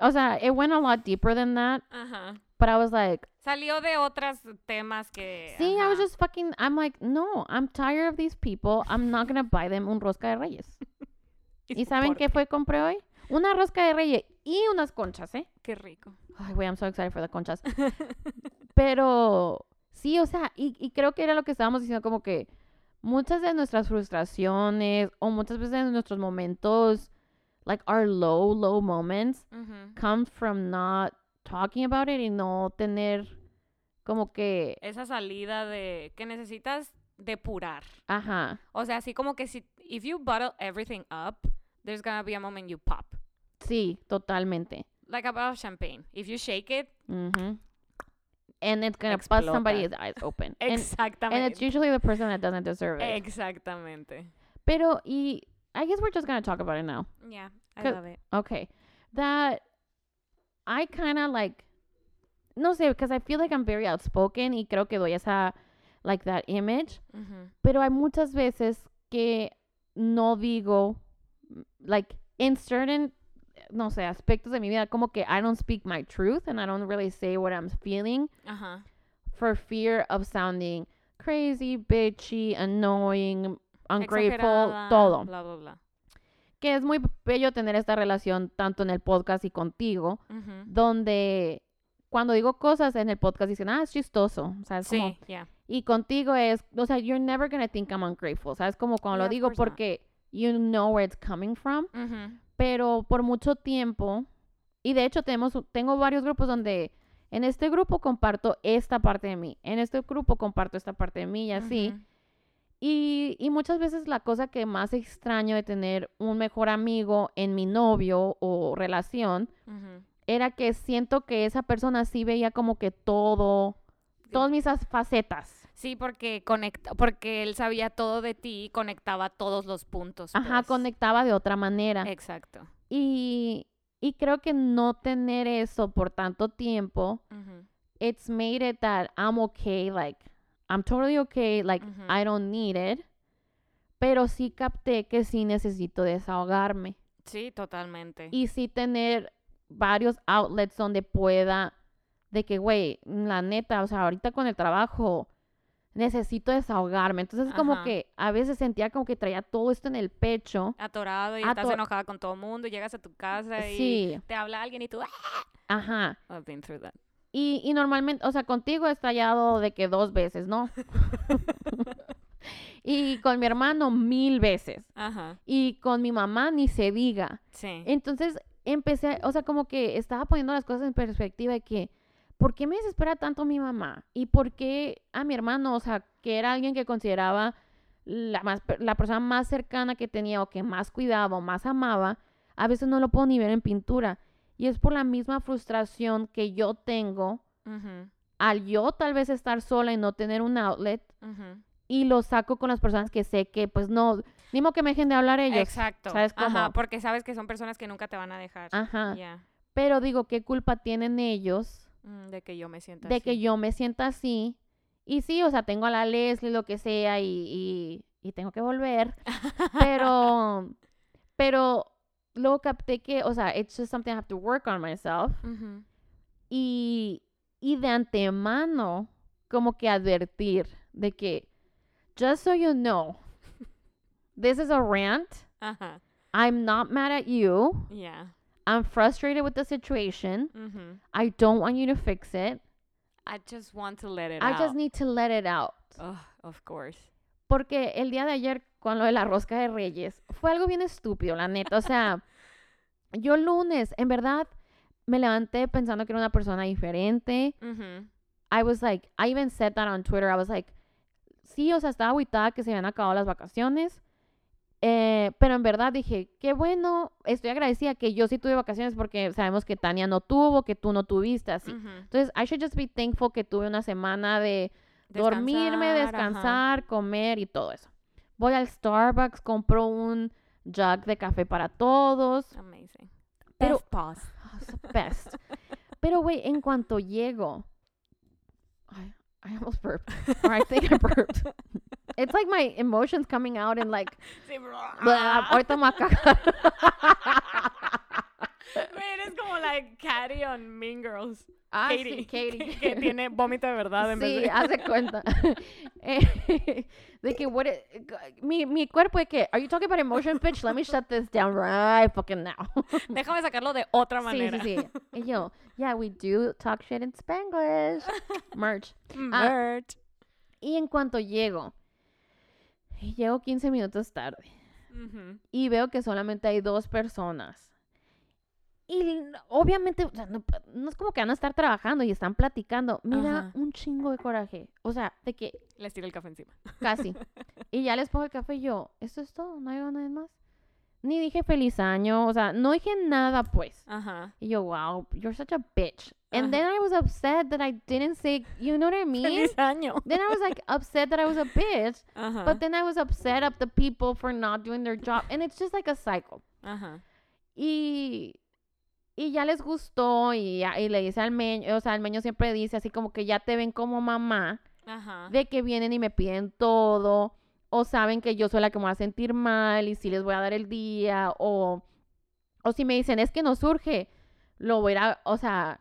o sea, it went a lot deeper than that, Ajá. but I was like, Salió de otros temas que. see, I was just fucking, I'm like, no, I'm tired of these people. I'm not gonna buy them un rosca de reyes. ¿Y saben qué fue compré hoy? Una rosca de reyes y unas conchas, ¿eh? Qué rico. Ay, güey, I'm so excited for the conchas. Pero sí, o sea, y, y creo que era lo que estábamos diciendo, como que muchas de nuestras frustraciones o muchas veces de nuestros momentos, like our low, low moments, come from not talking about it y no tener como que, Esa salida de que necesitas depurar. ajá, O sea, así como que si if you bottle everything up, there's gonna be a moment you pop. sí, totalmente. Like a bottle of champagne. If you shake it, Ujú. And it's gonna bust somebody's eyes open. And, exactamente. and it's usually the person that doesn't deserve it. Exactamente. Pero, y I guess we're just gonna talk about it now. Yeah, I love it. Okay. That I kind of like, no sé, because I feel like I'm very outspoken y creo que doy esa, like that image. Pero hay muchas veces que no digo, mm, like, in certain, no sé, aspectos de mi vida, como que I don't speak my truth and I don't really say what I'm feeling for fear of sounding crazy, bitchy, annoying, ungrateful, todo. Bla, bla, bla. Que es muy bello tener esta relación tanto en el podcast y contigo, Ujú. donde cuando digo cosas en el podcast dicen, ah, es chistoso, o sea, es como, Sí, yeah. y contigo es, o sea, you're never gonna think I'm ungrateful, ¿sabes? Como cuando Yeah, lo digo course not. porque you know where it's coming from, Ujú. pero por mucho tiempo, y de hecho tenemos, tengo varios grupos donde en este grupo comparto esta parte de mí, en este grupo comparto esta parte de mí y así, Ujú. Y, y muchas veces la cosa que más extraño de tener un mejor amigo en mi novio o relación era que siento que esa persona sí veía como que todo, todas mis as- facetas. Sí, porque conecta, porque él sabía todo de ti y conectaba todos los puntos. Ajá, pues. conectaba de otra manera. Exacto. Y, y creo que no tener eso por tanto tiempo, it's made it that I'm okay, like, I'm totally okay, like. I don't need it. Pero sí capté que sí necesito desahogarme. Sí, totalmente. y sí tener varios outlets donde pueda, de que, güey, la neta, o sea, ahorita con el trabajo necesito desahogarme. Entonces, como que a veces sentía como que traía todo esto en el pecho. Atorado y estás enojada con todo el mundo, llegas a tu casa y Sí, te habla alguien y tú, "Ah". ajá. I've been through that. Y, y normalmente, o sea, contigo he estallado de que dos veces, ¿no? y con mi hermano mil veces. Ajá. Y con mi mamá ni se diga. Sí. Entonces empecé, o sea, como que estaba poniendo las cosas en perspectiva de que, ¿por qué me desespera tanto mi mamá? ¿Y por qué a mi hermano, o sea, que era alguien que consideraba la, más, la persona más cercana que tenía o que más cuidaba o más amaba, a veces no lo puedo ni ver en pintura? Y es por la misma frustración que yo tengo al yo tal vez estar sola y no tener un outlet y lo saco con las personas que sé que pues no, ni modo que me dejen de hablar ellos. Exacto. ¿sabes Ajá, cómo? porque sabes que son personas que nunca te van a dejar. Ajá. Pero digo, ¿qué culpa tienen ellos Mm, de que yo me sienta de así. que yo me sienta así. Y sí, o sea, tengo a la Leslie, lo que sea, y, y, y tengo que volver. Pero, pero luego capté que, o sea, it's just something I have to work on myself. Y, y de antemano, como que advertir de que, just so you know, this is a rant. Ajá. I'm not mad at you. Yeah. I'm frustrated with the situation. I don't want you to fix it. I just want to let it I out. just need to let it out. Of course. Porque el día de ayer, con lo de la rosca de reyes, fue algo bien estúpido, la neta. O sea, yo lunes, en verdad, me levanté pensando que era una persona diferente. I was like, I even said that on Twitter. I was like, sí, o sea, estaba aguitada que se habían acabado las vacaciones. Eh, pero en verdad dije, qué bueno, estoy agradecida que yo sí tuve vacaciones porque sabemos que Tania no tuvo, que tú no tuviste, así. Entonces, I should just be thankful que tuve una semana de dormirme, descansar, comer y todo eso. Voy al Starbucks, compro un jug de café para todos. Amazing. Pero- Best pause. Oh, best. Pero, güey, en cuanto llego, I, I almost burped. Or I think I burped. It's like my emotions coming out and like, Sí, blah, ahorita me voy a cagar. Güey, eres como like Patty on Mean Girls. Ah, Katie. sí, Katie. Que tiene vómito de verdad en Sí, vez de... hace cuenta. Eh, de que, what it- mi, mi cuerpo de que, are you talking about emotion, bitch? Let me shut this down right fucking now. Déjame sacarlo de otra manera. sí, sí. Y yo, yeah, we do talk shit in Spanglish. Merch. Ah. Merch. Y en cuanto llego, llego 15 minutos tarde y veo que solamente hay dos personas. Y obviamente, o sea, no, no es como que van a estar trabajando y están platicando. Me da Ajá. un chingo de coraje. O sea, de que Les tiro el café encima. casi. y ya les pongo el café y yo, ¿esto es todo? ¿No hay nada más? Ni dije feliz año, o sea, no dije nada pues. Ajá. Y yo, wow, you're such a bitch. And Ajá. then I was upset that I didn't say, you know what I mean? Feliz año. then I was like upset that I was a bitch. Ajá. But then I was upset of the people for not doing their job. And it's just like a cycle. Ajá. Y, y ya les gustó y, y le dice al meño, o sea, el meño siempre dice así como que ya te ven como mamá, Ajá. de que vienen y me piden todo, o saben que yo soy la que me va a sentir mal y si les voy a dar el día, o, o si me dicen es que no surge, lo voy a, o sea,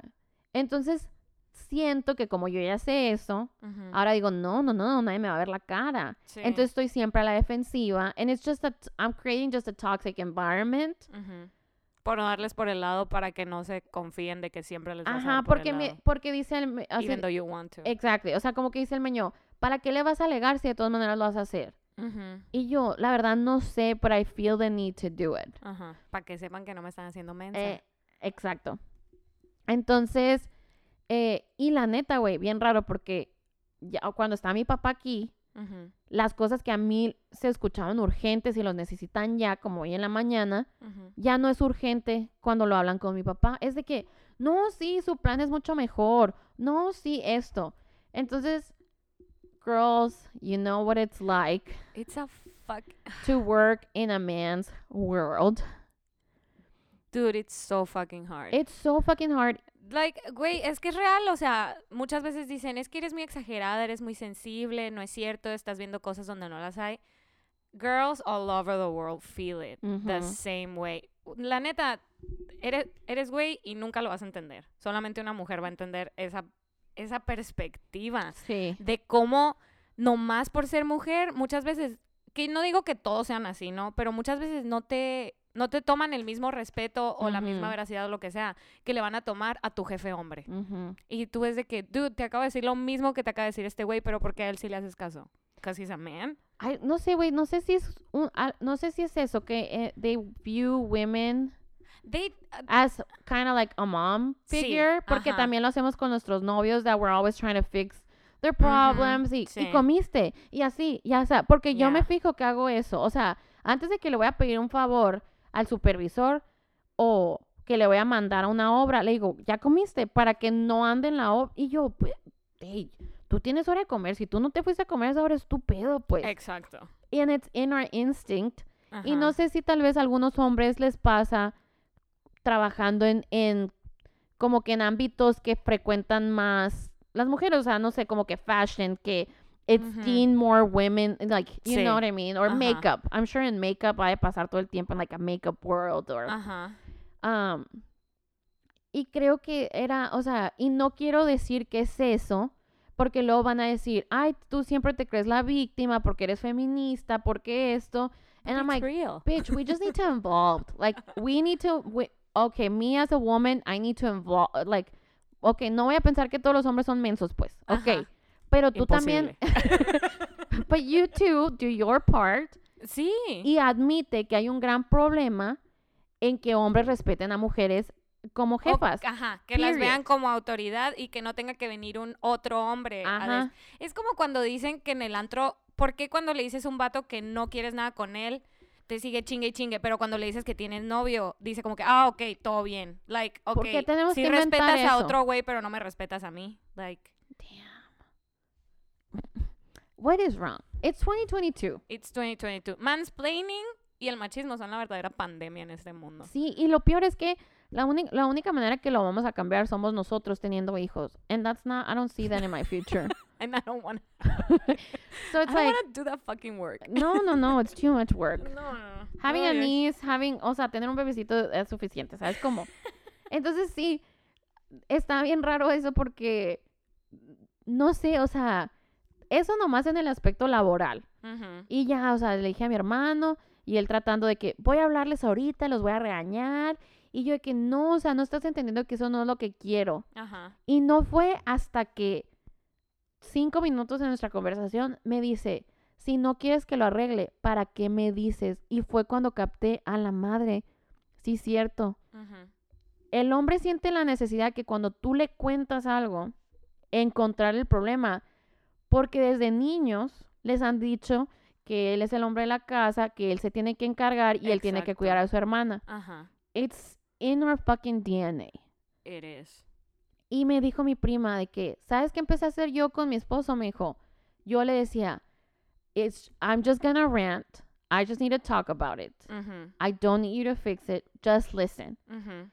entonces siento que como yo ya sé eso, ahora digo, no, no, no, nadie me va a ver la cara. Sí. Entonces estoy siempre a la defensiva. And it's just that I'm creating just a toxic environment. Ujú. Por no darles por el lado para que no se confíen de que siempre les vas a Ajá, dar por porque el me, porque dice el Even though you want to. exactly, o sea, como que dice el meño, ¿para qué le vas a alegar si de todas maneras lo vas a hacer? Y yo, la verdad no sé, but I feel the need to do it. Ajá. Para que sepan que no me están haciendo mensa. Eh, exacto. Entonces, eh, y la neta, güey, bien raro porque ya cuando está mi papá aquí, Las cosas que a mí se escuchaban urgentes y los necesitan ya, como hoy en la mañana, ya no es urgente cuando lo hablan con mi papá. Es de que, no, sí, su plan es mucho mejor. No, sí, esto. Entonces, girls, you know what it's like It's a fuck. to work in a man's world. Dude, it's so fucking hard. It's so fucking hard. Like, güey, es que es real, o sea, muchas veces dicen, es que eres muy exagerada, eres muy sensible, no es cierto, estás viendo cosas donde no las hay. Girls all over the world feel it the same way. La neta, eres, eres güey y nunca lo vas a entender. Solamente una mujer va a entender esa, esa perspectiva Sí. de cómo, nomás por ser mujer, muchas veces, que no digo que todos sean así, ¿no? Pero muchas veces no te, no te toman el mismo respeto o la misma veracidad o lo que sea que le van a tomar a tu jefe hombre. Y tú ves de que, dude, te acabo de decir lo mismo que te acaba de decir este güey, pero ¿por qué a él sí le haces caso? He's a man. Ay, no sé, güey, no sé si es un- no sé si es eso que eh, they view women They, as kind of like a mom Sí, figure, porque ajá. también lo hacemos con nuestros novios that we're always trying to fix their problems y, y sí. comiste y así, ya sea, porque yo me fijo que hago eso, o sea, antes de que le voy a pedir un favor al supervisor o que le voy a mandar a una obra, le digo, ¿ya comiste? Para que no ande en la obra y yo, pues, hey, tú tienes hora de comer, si tú no te fuiste a comer esa hora es tu pedo, pues. exacto. And it's in our instinct y no sé si tal vez a algunos hombres les pasa trabajando en, en como que en ámbitos que frecuentan más las mujeres, o sea, no sé, como que fashion, que it's Ujú. seen more women, like, you Sí. know what I mean, or makeup. I'm sure in makeup va a pasar todo el tiempo en like a makeup world or Ajá. um, y creo que era, o sea, y no quiero decir que es eso, porque luego van a decir, ay, tú siempre te crees la víctima porque eres feminista, porque esto. And I'm like, real. bitch, we just need to involve. Like, we need to, we, okay, me as a woman, I need to involve, like, okay, no voy a pensar que todos los hombres son mensos, pues, okay. Pero tú también, but you too, do your part sí. y admite que hay un gran problema en que hombres respeten a mujeres como O- jefas. ajá, que las vean como autoridad y que no tenga que venir un otro hombre. Ajá. Es como cuando dicen que en el antro, ¿por qué cuando le dices a un vato que no quieres nada con él, te sigue chingue y chingue? Pero cuando le dices que tienes novio, dice como que, ah, ok, todo bien. Like, ok, ¿Por qué tenemos sí que respetas a otro güey, pero no me respetas a mí. Like, What is wrong? It's 2022. it's 2022. Mansplaining y el machismo son la verdadera pandemia en este mundo. Sí, y lo peor es que la, la única manera que lo vamos a cambiar somos nosotros teniendo hijos. And that's not, I don't see that in my future. And I don't want so I it's don't like, wanna do that fucking work. no, no, no, it's too much work. No, no, no. Having a niece, having, o sea, tener un bebecito es suficiente, ¿sabes cómo? Entonces sí, está bien raro eso porque, no sé, o sea, eso nomás en el aspecto laboral. Y ya, o sea, le dije a mi hermano y él tratando de que voy a hablarles ahorita, los voy a regañar. Y yo de que no, o sea, no estás entendiendo que eso no es lo que quiero. Ajá. Y no fue hasta que cinco minutos de nuestra conversación me dice, si no quieres que lo arregle, ¿para qué me dices? Y fue cuando capté a la madre. Sí, cierto. El hombre siente la necesidad que cuando tú le cuentas algo, encontrar el problema. Porque desde niños les han dicho que él es el hombre de la casa, que él se tiene que encargar y él tiene que cuidar a su hermana. Ajá. It's in our fucking DNA. It is. Y me dijo mi prima de que, ¿sabes qué empecé a hacer yo con mi esposo? Me dijo, yo le decía, It's, I'm just gonna rant. I just need to talk about it. I don't need you to fix it. Just listen. Ujú.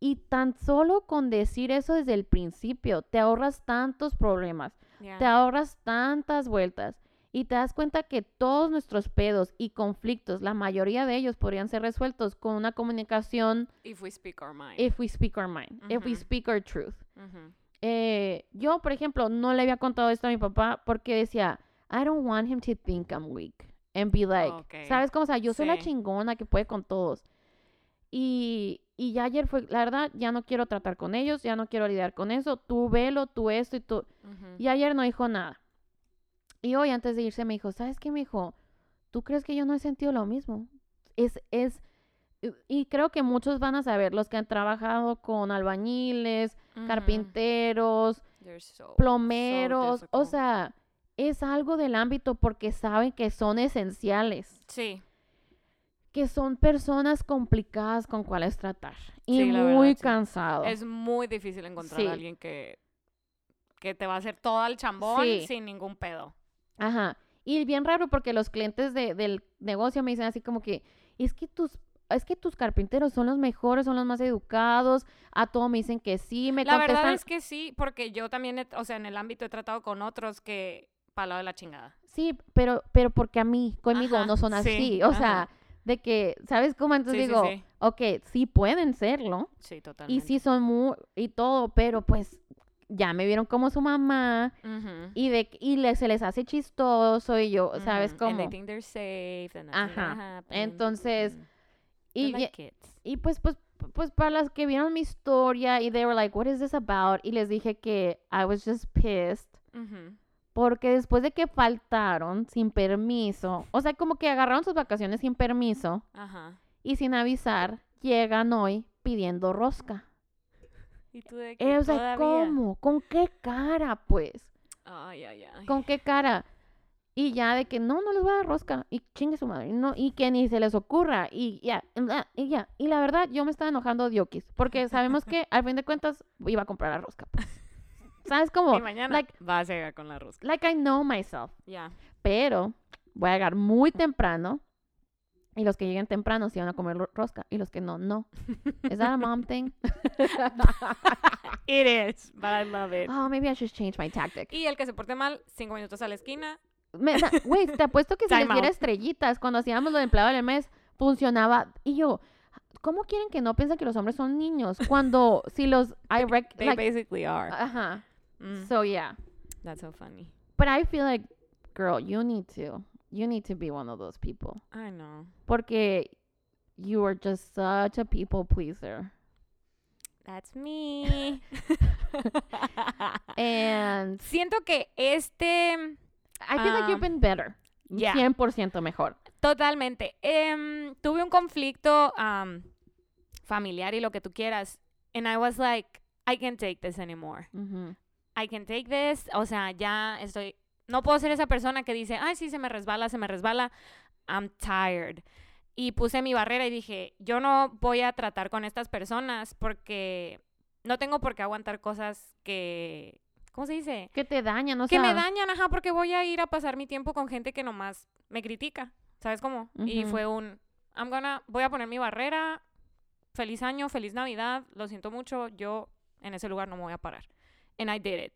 Y tan solo con decir eso desde el principio, te ahorras tantos problemas, Yeah. te ahorras tantas vueltas y te das cuenta que todos nuestros pedos y conflictos, la mayoría de ellos podrían ser resueltos con una comunicación If we speak our mind. if we speak our mind, if we speak our truth. Eh, yo, por ejemplo, no le había contado esto a mi papá porque decía, I don't want him to think I'm weak. And be like, Ok. ¿sabes cómo? O sea, yo soy la Sí. chingona que puede con todos. Y, y ya ayer fue, la verdad, ya no quiero tratar con ellos, ya no quiero lidiar con eso. Tú velo, tú esto y tú. Y ayer no dijo nada. Y hoy, antes de irse, me dijo, ¿sabes qué? Me dijo, ¿tú crees que yo no he sentido lo mismo? Es, es, y- creo que muchos van a saber, los que han trabajado con albañiles, carpinteros, so plomeros, o sea, es algo del ámbito porque saben que son esenciales, Sí. Que son personas complicadas con cuales tratar y Sí, muy verdad, sí. cansados. Es muy difícil encontrar Sí. a alguien que, que te va a hacer todo el chambón sin ningún pedo. Ajá. Y bien raro porque los clientes de- del negocio me dicen así como que, es que tus es que tus carpinteros son los mejores, son los más educados, a todo me dicen que sí, me La contestan, verdad es que sí, porque yo también, he- o sea, en el ámbito he tratado con otros que para lado de la chingada. sí, pero pero porque a mí, conmigo Ajá, no son sí, así, o sea. De que, ¿sabes cómo? Entonces Sí, sí, digo, sí. ok, sí pueden serlo, Sí, totalmente. Y sí son muy y todo, pero pues ya me vieron como su mamá Ujú. y de y le, se les hace chistoso y yo, ¿sabes Ujú. And they cómo? think they're safe, and Ajá. Entonces, Mm. Y, like kids. y pues pues pues para las que vieron mi historia y they were like, "What is this about?" y les dije que I was just pissed. Porque después de que faltaron sin permiso, o sea, como que agarraron sus vacaciones sin permiso Ajá. y sin avisar, llegan hoy pidiendo rosca. Y tú de Eh, que o sea, todavía. ¿cómo? ¿Con qué cara, pues? Ay, ay, ay. ¿Con qué cara? Y ya de que no, no les voy a dar rosca. Y chingue su madre. No, y que ni se les ocurra. Y ya, ah, y ya. Y la verdad, yo me estaba enojando de Okis. Porque sabemos que al fin de cuentas iba a comprar la rosca. pues. ¿Sabes cómo? Y mañana Like, vas a llegar con la rosca. like I know myself. Ya. Pero voy a llegar muy temprano. Y los que lleguen temprano sí van a comer ro- rosca. Y los que no, no. Is that a mom thing? It is, but I love it. Oh, maybe I should change my tactic. Y el que se porte mal, cinco minutos a la esquina. Güey, te apuesto que si les diera estrellitas cuando hacíamos lo de empleado del mes, funcionaba. Y yo, ¿cómo quieren que no piensen que los hombres son niños? Cuando, si los, I rec, They like, basically are. ajá. Mm, So, yeah. that's so funny. But I feel like, girl, you need to, you need to be one of those people. I know. Porque you are just such a people pleaser. That's me. And Siento que este I feel like you've been better. yeah. 100% mejor. Totalmente. Em, tuve un conflicto am, familiar y lo que tú quieras. And I was like, I can't take this anymore. Ujú. I can take this. O sea, ya estoy. No puedo ser esa persona que dice, ay, sí, se me resbala, se me resbala. I'm tired. Y puse mi barrera y dije, yo no voy a tratar con estas personas porque no tengo por qué aguantar cosas que. ¿Cómo se dice? Que te dañan, o que me dañan, ajá, porque voy a ir a pasar mi tiempo con gente que nomás me critica. ¿Sabes cómo? Y fue un, I'm gonna, voy a poner mi barrera. Feliz año, feliz Navidad. Lo siento mucho, yo en ese lugar no me voy a parar. And I did it.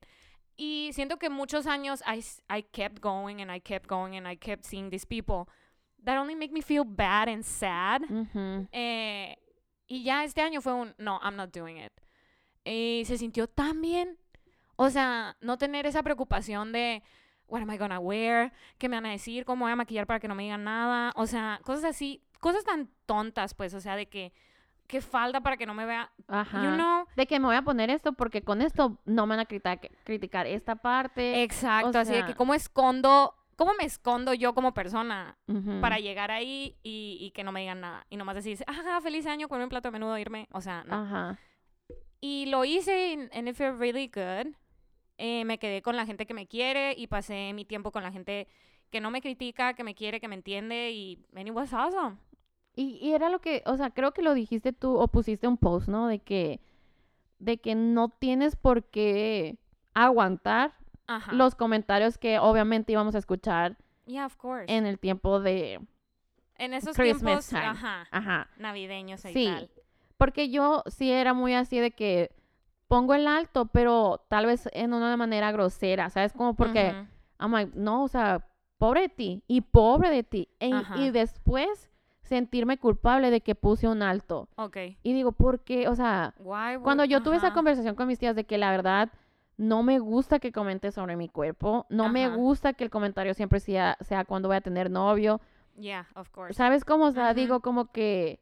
Y siento que muchos años I, I kept going and I kept going and I kept seeing these people that only make me feel bad and sad. Ujú. Eh, y ya este año fue un, no, I'm not doing it. Y se sintió tan bien. O sea, no tener esa preocupación de, what am I gonna wear? ¿Qué me van a decir? ¿Cómo voy a maquillar para que no me digan nada? O sea, cosas así, cosas tan tontas, pues, o sea, de que, ¿qué falta para que no me vea? Ajá. You know? De que me voy a poner esto porque con esto no me van a criticar, criticar esta parte. Exacto, así de que sea- cómo escondo, cómo me escondo yo como persona Ujú. para llegar ahí y, y que no me digan nada. Y nomás decir, ajá, feliz año, con un plato de menudo, irme. O sea, no. Ajá. Y lo hice and, and it felt really good. Eh, me quedé con la gente que me quiere y pasé mi tiempo con la gente que no me critica, que me quiere, que me entiende y and it was awesome. Y, y era lo que, o sea, creo que lo dijiste tú o pusiste un post, ¿no? De que, de que no tienes por qué aguantar Ajá. los comentarios que obviamente íbamos a escuchar Yeah, of course. en el tiempo de, en esos Christmas tiempos, time. ajá, ajá. navideños y Sí. tal. Porque yo sí era muy así de que pongo el alto, pero tal vez en una manera grosera, ¿sabes? Como porque, Ujú. I'm like, no, o sea, pobre de ti y pobre de ti. E- y después sentirme culpable de que puse un alto. Ok. Y digo, ¿por qué? O sea, Why would- cuando yo tuve esa conversación con mis tías de que la verdad no me gusta que comentes sobre mi cuerpo, no me gusta que el comentario siempre sea, sea cuando voy a tener novio, Yeah, of course. ¿sabes cómo? O sea, digo como que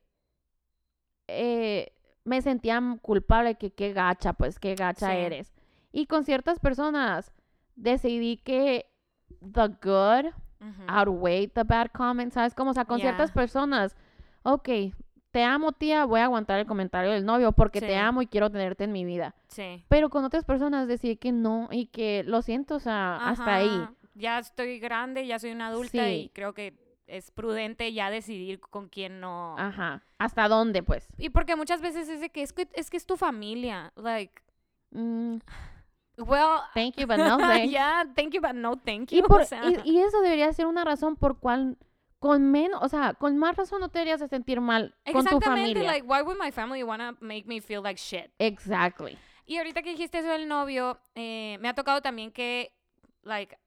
eh, me sentía culpable que qué gacha, pues qué gacha Sí. eres. Y con ciertas personas decidí que the good Ujú. outweighed the bad comments, ¿sabes? Como, o sea, con ciertas personas, ok, te amo tía, voy a aguantar el comentario del novio porque te amo y quiero tenerte en mi vida. Sí. Pero con otras personas decidí que no y que lo siento, o sea, hasta ahí. Ya estoy grande, ya soy una adulta Sí. y creo que es prudente ya decidir con quién no. Ajá. ¿Hasta dónde, pues? Y porque muchas veces es de que es que es, que es tu familia. Like, Mm, well, thank you, but no thanks. yeah, thank you, but no thank you. Y, por, o sea, y, y eso debería ser una razón por cual, con menos, o sea, con más razón no te deberías de sentir mal con tu exactamente, familia. like, why would my family wanna make me feel like shit? exactly. Y ahorita que dijiste eso del novio, eh, me ha tocado también que, like,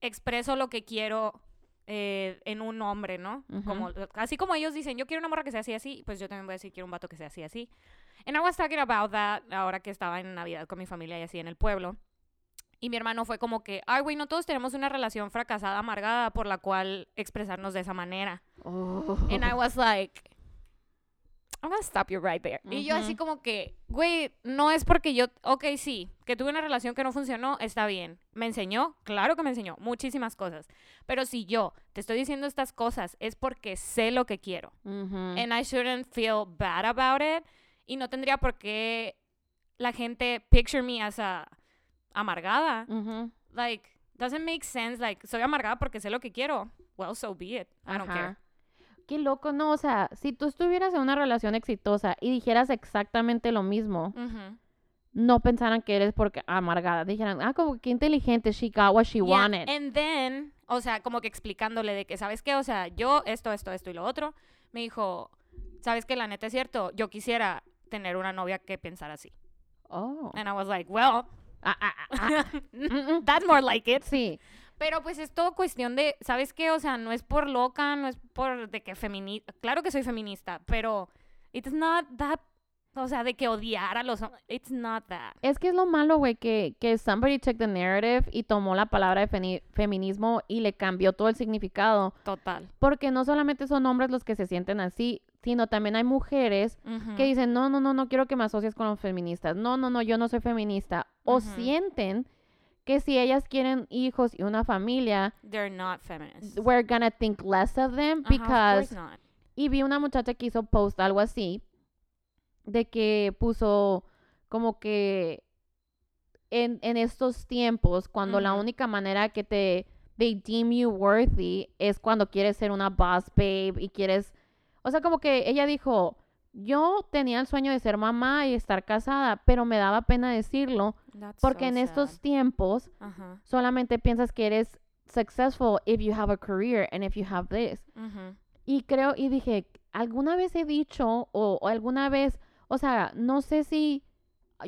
expreso lo que quiero eh, en un hombre, ¿no? Como, así como ellos dicen, yo quiero una morra que sea así, así, pues yo también voy a decir, quiero un vato que sea así, así. And I was talking about that ahora que estaba en Navidad con mi familia y así en el pueblo. Y mi hermano fue como que, ay, güey, no todos tenemos una relación fracasada, amargada, por la cual expresarnos de esa manera. And I was like, I'm gonna stop you right there. Y yo así como que, güey, no es porque yo, ok, sí, que tuve una relación que no funcionó, está bien. ¿Me enseñó? Claro que me enseñó muchísimas cosas. Pero si yo te estoy diciendo estas cosas es porque sé lo que quiero. Ujú. And I shouldn't feel bad about it. Y no tendría por qué la gente picture me as a amargada. Like, doesn't make sense. Like, soy amargada porque sé lo que quiero. Well, so be it. I don't care. Qué loco, no, o sea, si tú estuvieras en una relación exitosa y dijeras exactamente lo mismo, no pensaran que eres porque amargada, dijeran, ah, como que inteligente, she got what she Yeah, wanted. And then, o sea, como que explicándole de que, ¿sabes qué? O sea, yo esto, esto, esto y lo otro. Me dijo, ¿sabes qué? La neta es cierto. Yo quisiera tener una novia que pensara así. Oh. And I was like, well, Ah, ah, ah, ah. That's more like it. Sí, Pero pues es todo cuestión de, ¿sabes qué? O sea, no es por loca, no es por de que feminista. Claro que soy feminista, pero it's not that, o sea, de que odiar a los hom- It's not that. Es que es lo malo, güey, que, que somebody took the narrative y tomó la palabra de feminismo y le cambió todo el significado. Total. Porque no solamente son hombres los que se sienten así, sino también hay mujeres que dicen, no, no, no, no quiero que me asocies con los feministas. No, no, no, yo no soy feminista. O sienten que si ellas quieren hijos y una familia, They're not feminists. we're gonna think less of them because... not. Y vi una muchacha que hizo post algo así, de que puso como que en, en estos tiempos, cuando la única manera que te they deem you worthy es cuando quieres ser una boss babe y quieres, o sea, como que ella dijo, yo tenía el sueño de ser mamá y estar casada, pero me daba pena decirlo That's porque so en estos sad. tiempos solamente piensas que eres successful if you have a career and if you have this. Y creo, y dije, ¿alguna vez he dicho o, o alguna vez, o sea, no sé si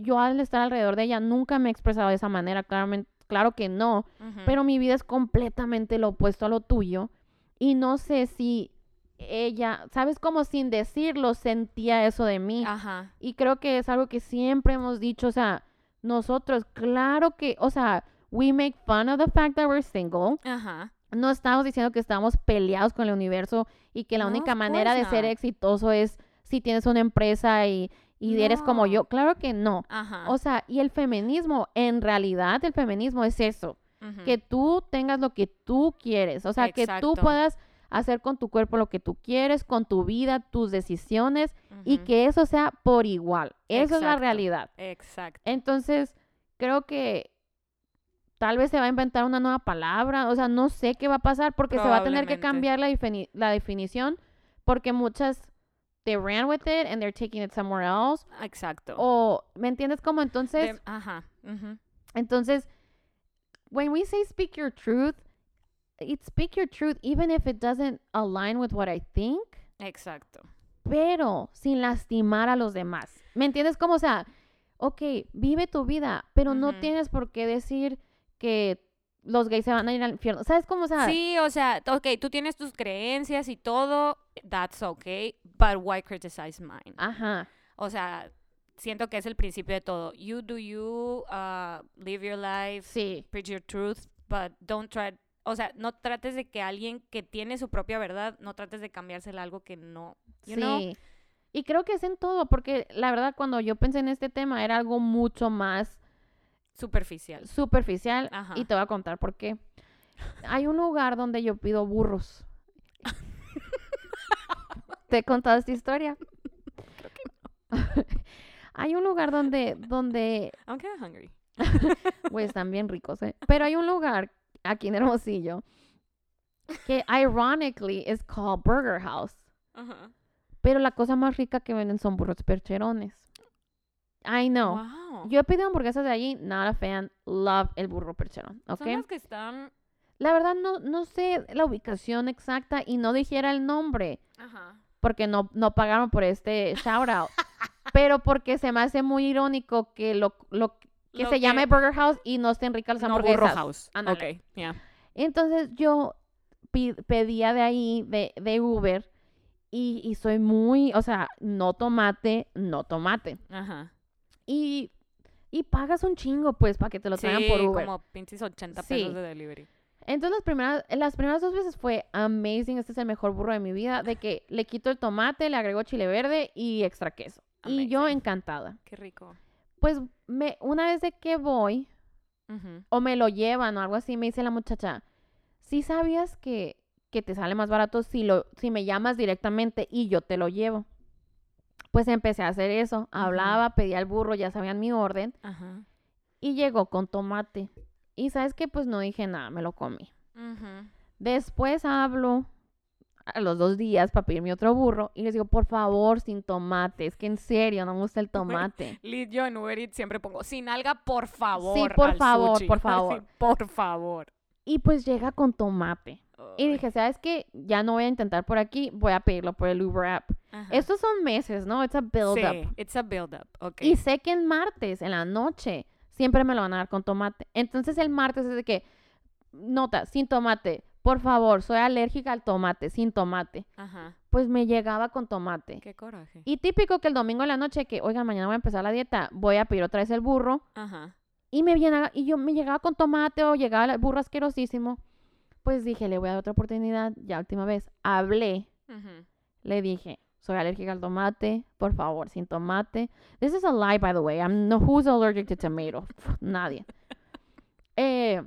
yo al estar alrededor de ella nunca me he expresado de esa manera, claramente, claro que no, pero mi vida es completamente lo opuesto a lo tuyo y no sé si ella, ¿sabes cómo sin decirlo sentía eso de mí? Ajá. Y creo que es algo que siempre hemos dicho, o sea, nosotros, claro que, o sea, we make fun of the fact that we're single. Ajá. No estamos diciendo que estamos peleados con el universo y que la No, única manera de ser exitoso es si tienes una empresa y, y eres como yo. Claro que no. Ajá. O sea, y el feminismo, en realidad el feminismo es eso, que tú tengas lo que tú quieres, o sea, que tú puedas hacer con tu cuerpo lo que tú quieres, con tu vida, tus decisiones y que eso sea por igual. Eso es la realidad. Exacto. Entonces, creo que tal vez se va a inventar una nueva palabra, o sea, no sé qué va a pasar porque se va a tener que cambiar la, defini- la definición porque muchas they ran with it and they're taking it somewhere else Exacto. o ¿me entiendes cómo entonces De- ajá. ujú. entonces when we say speak your truth it's speak your truth even if it doesn't align with what I think Exacto. pero sin lastimar a los demás. ¿Me entiendes? Como, o sea, ok, vive tu vida, pero no Ujú. tienes por qué decir que los gays se van a ir al infierno. ¿Sabes cómo? O sea, Sí, o sea, ok, tú tienes tus creencias y todo, that's okay, but why criticize mine? ajá, O sea, siento que es el principio de todo. You do you, uh, live your life, sí, preach your truth, but don't try, o sea, no trates de que alguien que tiene su propia verdad, no trates de cambiársela a algo que no, you sí. know? Y creo que es en todo, porque la verdad cuando yo pensé en este tema era algo mucho más Superficial. superficial Ajá. y te voy a contar por qué. Hay un lugar donde yo pido burros. ¿Te he contado esta historia? hay un lugar donde, donde, I'm kind of hungry. güey, están bien ricos, ¿eh? Pero hay un lugar aquí en Hermosillo que ironically is called Burger House. Ajá. Pero la cosa más rica que venden son burros percherones. I know. Wow. Yo he pedido hamburguesas de allí, not a fan, love el burro percherón, ¿ok? Son las que están, La verdad no, no sé la ubicación exacta y no dijera el nombre ajá. porque no, no pagaron por este shout out. pero porque se me hace muy irónico que lo, lo que Lo se llame Burger House y no estén ricas las no, hamburguesas. Burro House. Ándale. Ok, yeah. Entonces yo pi- pedía de ahí, de, de Uber, y, y soy muy, o sea, no tomate, no tomate. Ajá. Y, y pagas un chingo, pues, para que te lo traigan por Uber. como pinches 80 Sí. pesos de delivery. Entonces las primeras, las primeras dos veces fue amazing, este es el mejor burro de mi vida, de que le quito el tomate, le agrego chile verde y extra queso. Y yo Amazing. encantada. Qué rico. Pues me, una vez de que voy, o me lo llevan o algo así, me dice la muchacha, ¿sí sabías que, que te sale más barato si, lo, si me llamas directamente y yo te lo llevo? Pues empecé a hacer eso, hablaba, pedía el burro, ya sabían mi orden, y llegó con tomate. Y sabes que pues no dije nada, me lo comí. Después hablo a los dos días para pedirme otro burro y les digo, por favor, sin tomate. Es que en serio, no me gusta el tomate. Lid, yo en Uber Eats siempre pongo, sin alga, por favor. por al favor, sushi". por favor. por favor. Y pues llega con tomate. Y dije, ¿sabes qué? Ya no voy a intentar por aquí, voy a pedirlo por el Uber app. Ajá. Estos son meses, ¿no? It's a build sí, up. it's a build up. Ok. Y sé que en martes, en la noche, siempre me lo van a dar con tomate. Entonces el martes es de que, nota, sin tomate. Por favor, soy alérgica al tomate, sin tomate. Ajá. Pues me llegaba con tomate. Qué coraje. Y típico que el domingo en la noche que, oigan, mañana voy a empezar la dieta, voy a pedir otra vez el burro. Ajá. Y me viene, y yo me llegaba con tomate o llegaba el burro asquerosísimo. Pues dije, le voy a dar otra oportunidad, ya última vez. Hablé, le dije, soy alérgica al tomate, por favor, sin tomate. This is a lie, by the way. I'm no, who's allergic to tomato? Nadie. Eh,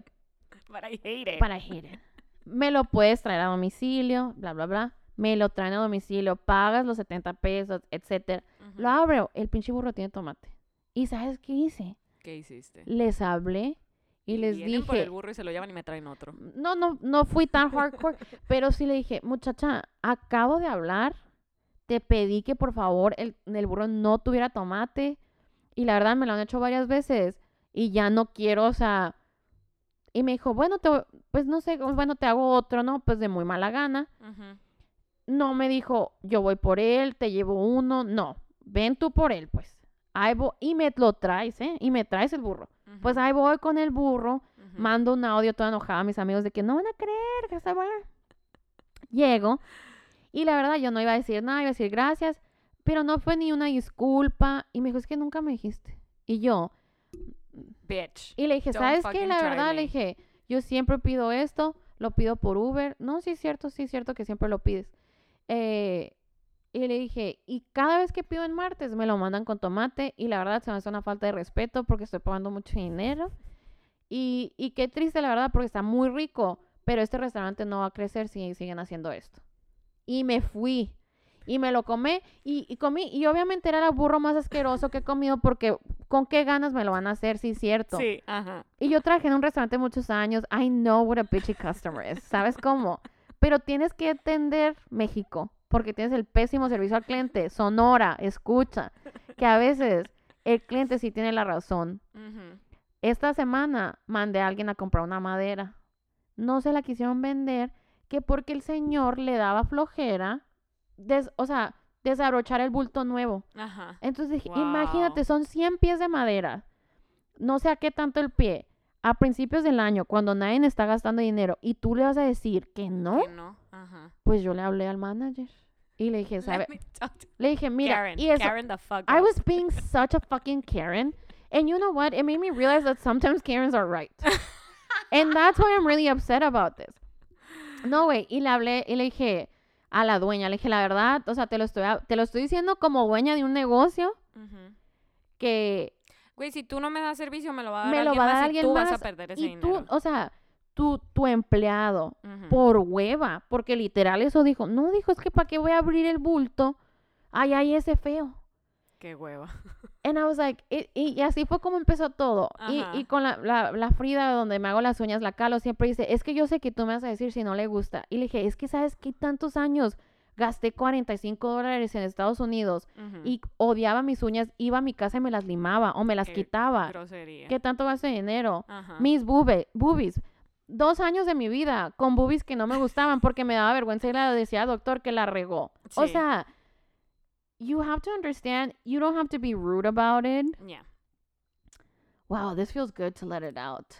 But I hate it. para hate it. Me lo puedes traer a domicilio, bla, bla, bla. Me lo traen a domicilio, pagas los 70 pesos, etcétera. Ujú. Lo abro, el pinche burro tiene tomate. ¿Y sabes qué hice? ¿Qué hiciste? Les hablé y les Vienen por dije, el burro y se lo llevan y me traen otro. no, no, no fui tan hardcore, pero sí le dije, muchacha, acabo de hablar, te pedí que por favor el, el burro no tuviera tomate y la verdad me lo han hecho varias veces y ya no quiero, o sea, y me dijo, bueno, te, pues no sé, bueno, te hago otro, ¿no? Pues de muy mala gana. No me dijo, yo voy por él, te llevo uno, no, ven tú por él, pues. Ahí voy, y me lo traes, ¿eh? Y me traes el burro. Pues ahí voy con el burro, mando un audio toda enojada a mis amigos de que no van a creer que está bueno. Llego Y la verdad, yo no iba a decir nada, iba a decir gracias, pero no fue ni una disculpa. Y me dijo, es que nunca me dijiste. Y yo, Bitch. y le dije, ¿sabes qué? La verdad, le dije, yo siempre pido esto, lo pido por Uber. No, sí es cierto, sí es cierto que siempre lo pides. Eh, y le dije, y cada vez que pido en martes me lo mandan con tomate y la verdad se me hace una falta de respeto porque estoy pagando mucho dinero. Y, y qué triste la verdad porque está muy rico, pero este restaurante no va a crecer si siguen haciendo esto. Y me fui. Y me lo comí y, y comí. Y obviamente era el burro más asqueroso que he comido porque con qué ganas me lo van a hacer, sí es cierto. Sí, ajá. Y yo trabajé en un restaurante muchos años. I know what a bitchy customer is. ¿Sabes cómo? Pero tienes que entender México. Porque tienes el pésimo servicio al cliente. Sonora, escucha. Que a veces el cliente sí tiene la razón. Esta semana mandé a alguien a comprar una madera. No se la quisieron vender. Que porque el señor le daba flojera. Des- o sea, desabrochar el bulto nuevo. Ajá. Entonces dije, Wow. imagínate, son 100 pies de madera. No sé a qué tanto el pie. A principios del año, cuando nadie está gastando dinero y tú le vas a decir que no, Que no. Ajá. pues yo le hablé al manager y le dije, ¿sabe? Let me talk to Le dije, mira, Karen. y eso, Karen the fuck I was being such a fucking Karen. And you know what? It made me realize that sometimes Karens are right. And that's why I'm really upset about this. No, güey. Y le hablé y le dije a la dueña, le dije, la verdad, o sea, te lo estoy, a- te lo estoy diciendo como dueña de un negocio que Güey, si tú no me das servicio, me lo va a dar me lo alguien va a más dar y alguien tú más. vas a perder ese y tú, dinero. o sea, tu, tu empleado, por hueva, porque literal eso dijo. No, dijo, es que para qué voy a abrir el bulto. Ay, ay, ese feo. Qué hueva. And I was like, y, y- y así fue como empezó todo. Y, con la, la, la Frida, donde me hago las uñas, la Calo, siempre dice, es que yo sé que tú me vas a decir si no le gusta. Y le dije, es que sabes que tantos años gasté 45 dólares en Estados Unidos Ujú. y odiaba mis uñas, iba a mi casa y me las limaba o me las Qué quitaba. Grosería. ¿Qué tanto gasto de dinero? Ajá. Mis bube, boobies. Dos años de mi vida con boobies que no me gustaban porque me daba vergüenza y le decía al doctor que la regó. O sea, you have to understand, you don't have to be rude about it. Yeah. Wow, this feels good to let it out.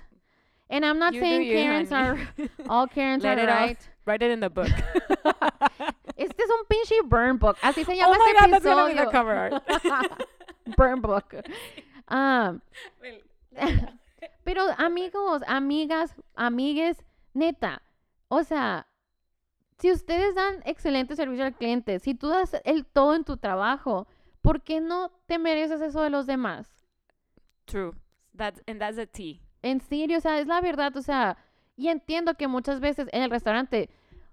And I'm not You saying you, Karens are, all Karens Let are it right. Write it in the book. Este es un pinche burn book. Así se oh my este god, that's gonna be the episodio. cover art. burn book. Um, Pero amigos, amigas, amigues, neta, o sea, si ustedes dan excelente servicio al cliente, si tú das el todo en tu trabajo, ¿por qué no te mereces eso de los demás? True. That's and that's a T. En serio, o sea, es la verdad, o sea, y entiendo que muchas veces en el restaurante,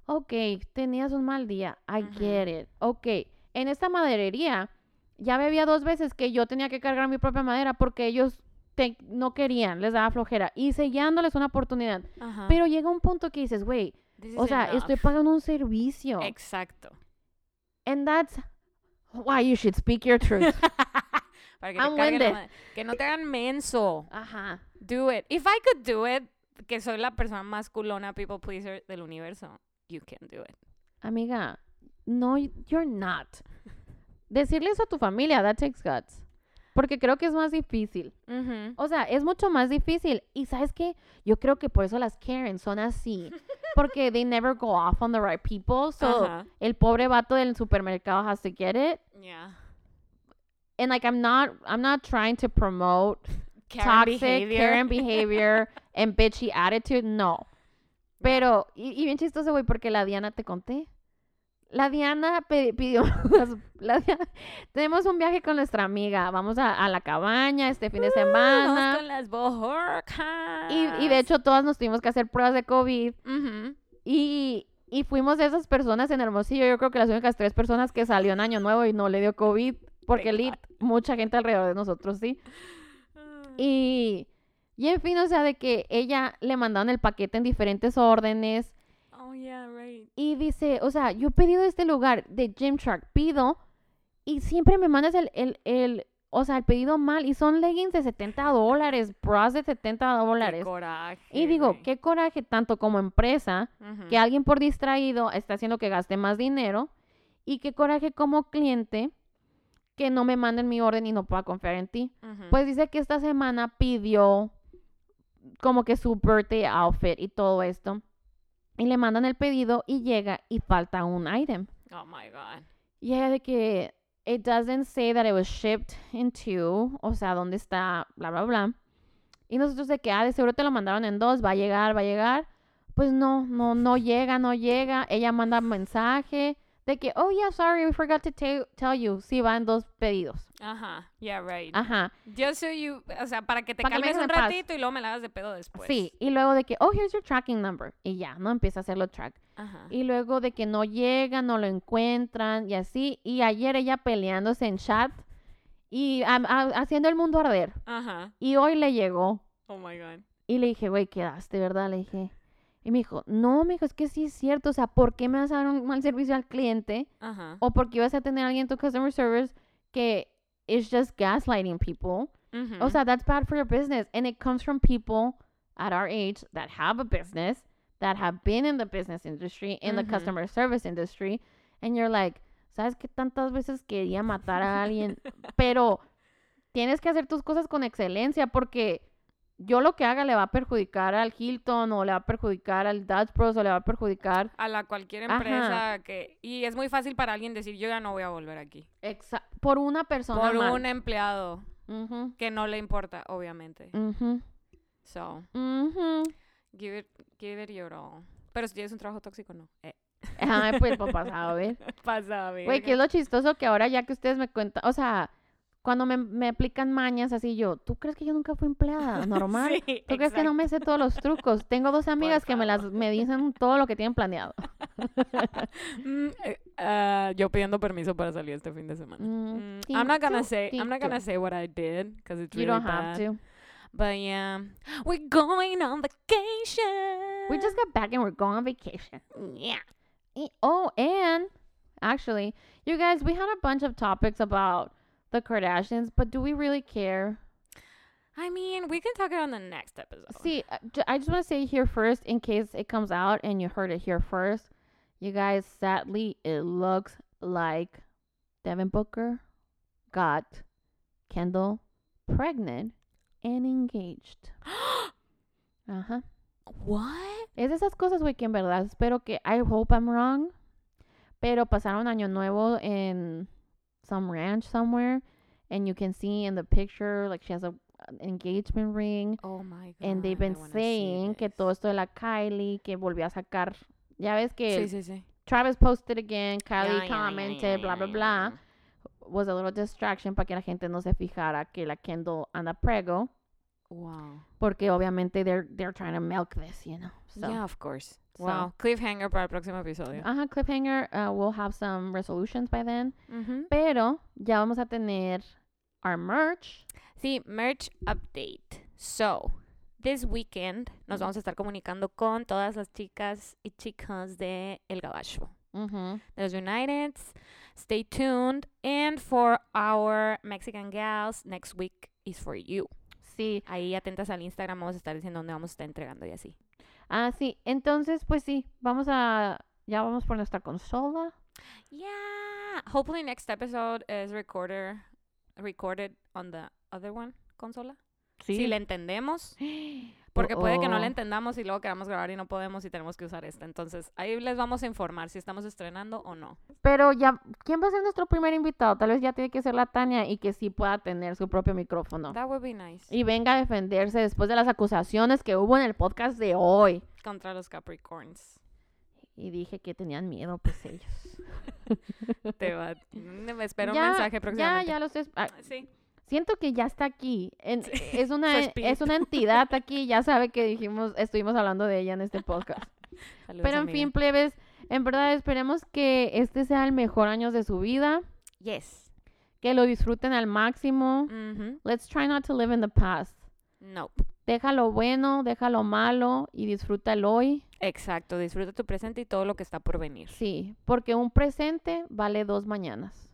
ok, tenías un mal día, I Ujú. get it, ok, en esta maderería ya bebía dos veces que yo tenía que cargar mi propia madera porque ellos te- no querían, les daba flojera y seguía dándoles una oportunidad. Ajá. Pero llega un punto que dices, güey, This o sea, estoy pagando un servicio. Exacto. And that's why you should speak your truth. Para que, I'm te la que no te hagan menso. Ajá. Do it. If I could do it, que soy la persona más culona people pleaser del universo, you can do it. Amiga, no, you're not. Decirle eso a tu familia, that takes guts. Porque creo que es más difícil. O sea, es mucho más difícil. Y ¿sabes qué? Yo creo que por eso las Karen son así. Porque they never go off on the right people. So, el pobre vato del supermercado has to get it. Yeah. And like, I'm not, I'm not trying to promote Karen toxic behavior. Karen behavior and bitchy attitude, no. Pero, y, y bien chistoso, güey, porque la Diana te conté. La Diana pidió, la Diana- tenemos un viaje con nuestra amiga, vamos a, a la cabaña este fin de Uh, Vamos semana. con las bojorcas. Y, y de hecho todas nos tuvimos que hacer pruebas de COVID y, y fuimos de esas personas en Hermosillo, yo creo que las únicas tres personas que salió en Año Nuevo y no le dio COVID, porque lit, mucha gente alrededor de nosotros sí. Y, y en fin, o sea, de que ella le mandaron el paquete en diferentes órdenes. Oh, yeah, right. Y dice, o sea, yo he pedido este lugar de Gymshark, pido, y siempre me mandas el, el, el, o sea, el pedido mal, y son leggings de 70 dólares, bras de 70 Qué dólares. coraje. Y digo, güey. qué coraje tanto como empresa, que alguien por distraído está haciendo que gaste más dinero, y qué coraje como cliente que no me manden mi orden y no pueda confiar en ti. Pues dice que esta semana pidió como que su birthday outfit y todo esto. Y le mandan el pedido y llega y falta un item. Oh my God. Y ella de que it doesn't say that it was shipped into, o sea, dónde está, bla, bla, bla. Y nosotros de que, ah, de seguro te lo mandaron en dos, va a llegar, va a llegar. Pues no, no, no llega, no llega. Ella manda mensaje de que, oh yeah, sorry, we forgot to te- tell you. Sí, va en dos pedidos. Ajá. Yeah, right. Ajá. Just so you, o sea, para que te calmes un paz. ratito y luego me la hagas de pedo después. Sí, y luego de que, oh, here's your tracking number. Y ya, no empieza a hacerlo track. Ajá. Y luego de que no llega, no lo encuentran y así. Y ayer ella peleándose en chat y a- haciendo el mundo arder. Ajá. Y hoy le llegó. Oh my God. Y le dije, güey, quedaste, ¿verdad? Le dije. Y me dijo, no, me dijo, es que sí es cierto. O sea, ¿por qué me vas a dar un mal servicio al cliente? Ajá. O porque ibas a tener a alguien en tu customer service que is just gaslighting people. O sea, that's bad for your business. And it comes from people at our age that have a business, that have been in the business industry, in the customer service industry. And you're like, ¿sabes qué tantas veces quería matar a alguien? Pero tienes que hacer tus cosas con excelencia porque yo lo que haga le va a perjudicar al Hilton o le va a perjudicar al Dutch Bros o le va a perjudicar a la cualquier Ajá. empresa que y es muy fácil para alguien decir yo ya no voy a volver aquí exa- por una persona por mal. un empleado que no le importa obviamente ujú, so ujú. give it give it your all pero si tienes un trabajo tóxico no eh. Ay, pues papá, a ver. pasa Güey, que es lo chistoso que ahora ya que ustedes me cuentan, o sea, cuando me, me aplican mañas así yo, ¿tú crees que yo nunca fui empleada normal? sí, ¿Tú crees que no me sé todos los trucos? Tengo dos amigas que me las me dicen todo lo que tienen planeado. Mm, eh, ah, yo pidiendo permiso para salir este fin de semana Mm, Mm, I'm not gonna say I'm not gonna say what I did because it's You really don't have bad. to. But yeah, we're going on vacation. We just got back and we're going on vacation. yeah. E- Oh, and actually, you guys, we had a bunch of topics about the Kardashians, but do we really care? I mean, we can talk it on the next episode. See, uh, I just want to say here first, in case it comes out and you heard it here first, you guys, sadly, it looks like Devin Booker got Kendall pregnant and engaged. Ajá. Uh-huh. what? Es de esas cosas, güey, que en verdad espero que, I hope I'm wrong, pero pasaron año nuevo in some ranch somewhere, and you can see in the picture, like, she has a an engagement ring. Oh my god. And they've been saying que todo esto de la Kylie, que volvió a sacar. Ya ves que Sí, sí, sí. Travis posted again, Kylie Yeah, yeah, yeah, commented, yeah, blah, blah, yeah, blah. Was a little distraction para que la gente no se fijara que la Kendall anda prego. Wow. Porque obviamente they're, they're trying to milk this, you know. So, Yeah, of course. So- Wow. Cliffhanger para el próximo episodio. Ajá, cliffhanger. Uh, we'll have some resolutions by then. Pero ya vamos a tener our merch. Sí, merch update. So, this weekend nos vamos a estar comunicando con todas las chicas y chicas de El Gabacho. Ujú. de los Uniteds. Stay tuned. And for our Mexican gals, next week is for you. Sí. Ahí atentas al Instagram, vamos a estar diciendo dónde vamos a estar entregando y así. Ah, sí. Entonces, pues sí. Vamos a. Ya vamos por nuestra consola. Yeah. Hopefully next episode is recorder recorded on the other one consola. Si le entendemos, porque puede que no Oh. le entendamos y luego queramos grabar y no podemos y tenemos que usar esta. Entonces, ahí les vamos a informar si estamos estrenando o no. Pero ya, ¿quién va a ser nuestro primer invitado? Tal vez ya tiene que ser la Tania y que sí pueda tener su propio micrófono. That would be nice. Y venga a defenderse después de las acusaciones que hubo en el podcast de hoy. Contra los Capricorns. Y dije que tenían miedo, pues ellos. Te va. Me espero Ya, un mensaje Ya, próximamente. ya lo. Ah, Sí. Siento que ya está aquí. En- Sí, es, una, es una entidad aquí. Ya sabe que dijimos, estuvimos hablando de ella en este podcast. Saludos, Pero en amiga. fin, plebes, en verdad esperemos que este sea el mejor año de su vida. Yes. Que lo disfruten al máximo. Let's try not to live in the past. Nope. Deja lo bueno, deja lo malo y disfruta el hoy. Exacto. Disfruta tu presente y todo lo que está por venir. Sí, porque un presente vale dos mañanas.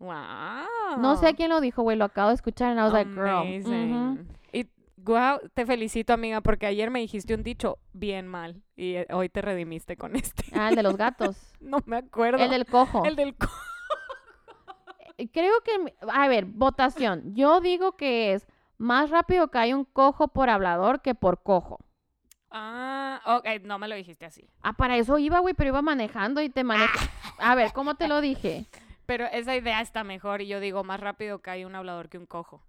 Wow. No sé quién lo dijo, güey, lo acabo de escuchar and I was like, girl. Amazing. ujú. Y wow, te felicito, amiga, porque ayer me dijiste un dicho bien mal y eh, hoy te redimiste con este. Ah, el de los gatos. No me acuerdo. el del cojo. El del co- Eh, Creo que, a ver, votación. Yo digo que es más rápido que hay un cojo por hablador que por cojo. Ah, ok, no me lo dijiste así. Ah, para eso iba, güey, pero iba manejando y te maneja. A ver, ¿cómo te lo dije? Pero esa idea está mejor y yo digo, más rápido cae un hablador que un cojo.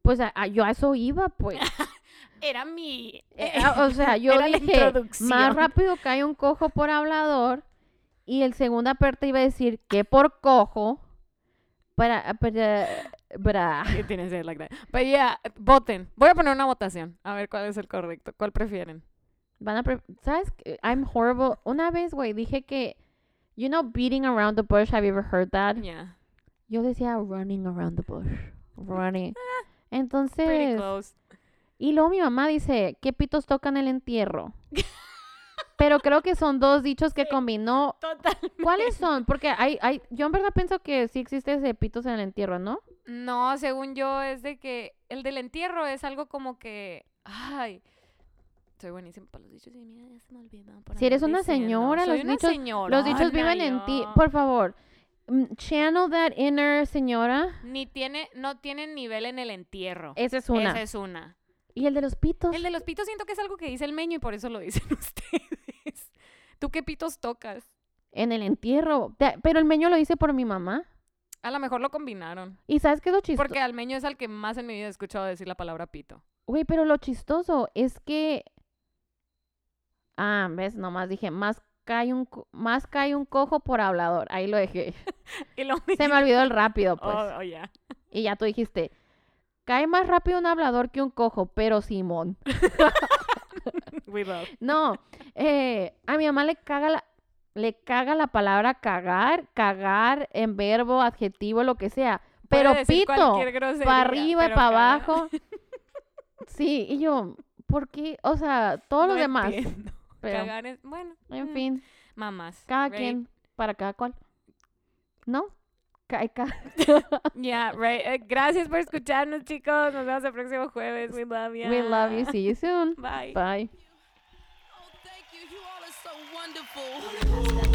Pues a- a- yo a eso iba, pues. Era mi... Eh, ah, o sea, yo dije, más rápido cae un cojo por hablador. Y el segunda parte iba a decir que por cojo. Para, para, para. Say it like that. But yeah, voten. Voy a poner una votación. A ver cuál es el correcto. ¿Cuál prefieren? Van a, pre- ¿sabes? I'm horrible. Una vez, güey, dije que, you know, beating around the bush. Have you ever heard that? Yeah. Yo decía running around the bush. Running. Pretty Entonces, close. y luego mi mamá dice, ¿qué pitos tocan el entierro? Pero creo que son dos dichos que combinó. Total. ¿Cuáles son? Porque hay, hay, yo en verdad pienso que sí existe ese pitos en el entierro, ¿no? No, según yo es de que el del entierro es algo como que... Ay... Soy buenísima para los dichos y mira, ya se me olvidó. por Si eres una diciendo. señora, Soy los una dichos- señora, Los dichos viven en ti. Por favor, mm, channel that inner señora. Ni tiene, no tienen nivel en el entierro. Esa es una. Esa es una. Y el de los pitos. El de los pitos siento que es algo que dice el meño y por eso lo dicen ustedes. ¿Tú qué pitos tocas? En el entierro. Pero el meño lo hice por mi mamá. A lo mejor lo combinaron. ¿Y sabes qué es lo chistoso? Porque al meño es al que más en mi vida he escuchado decir la palabra pito. Güey, pero lo chistoso es que... Ah, ves, nomás dije, más cae un, co- más cae un cojo por hablador. Ahí lo dejé. Y lo Se me olvidó el rápido, pues. Oh, oh, yeah. Y ya tú dijiste, cae más rápido un hablador que un cojo, pero Simón. We love. No, eh, a mi mamá le caga la, le caga la palabra cagar, cagar en verbo, adjetivo, lo que sea. Pero pito, para arriba y para abajo. Sí, y yo, ¿por qué? O sea, todos los No demás. entiendo. Pero, Cagar es, bueno. en mm, fin, Mamás. cada right? quien, para cada cual. ¿No? Yeah, right. Eh, gracias por escucharnos, chicos. Nos vemos el próximo jueves. We love you. We love you. See you soon. Bye. Bye. Oh, thank you. You all are so wonderful.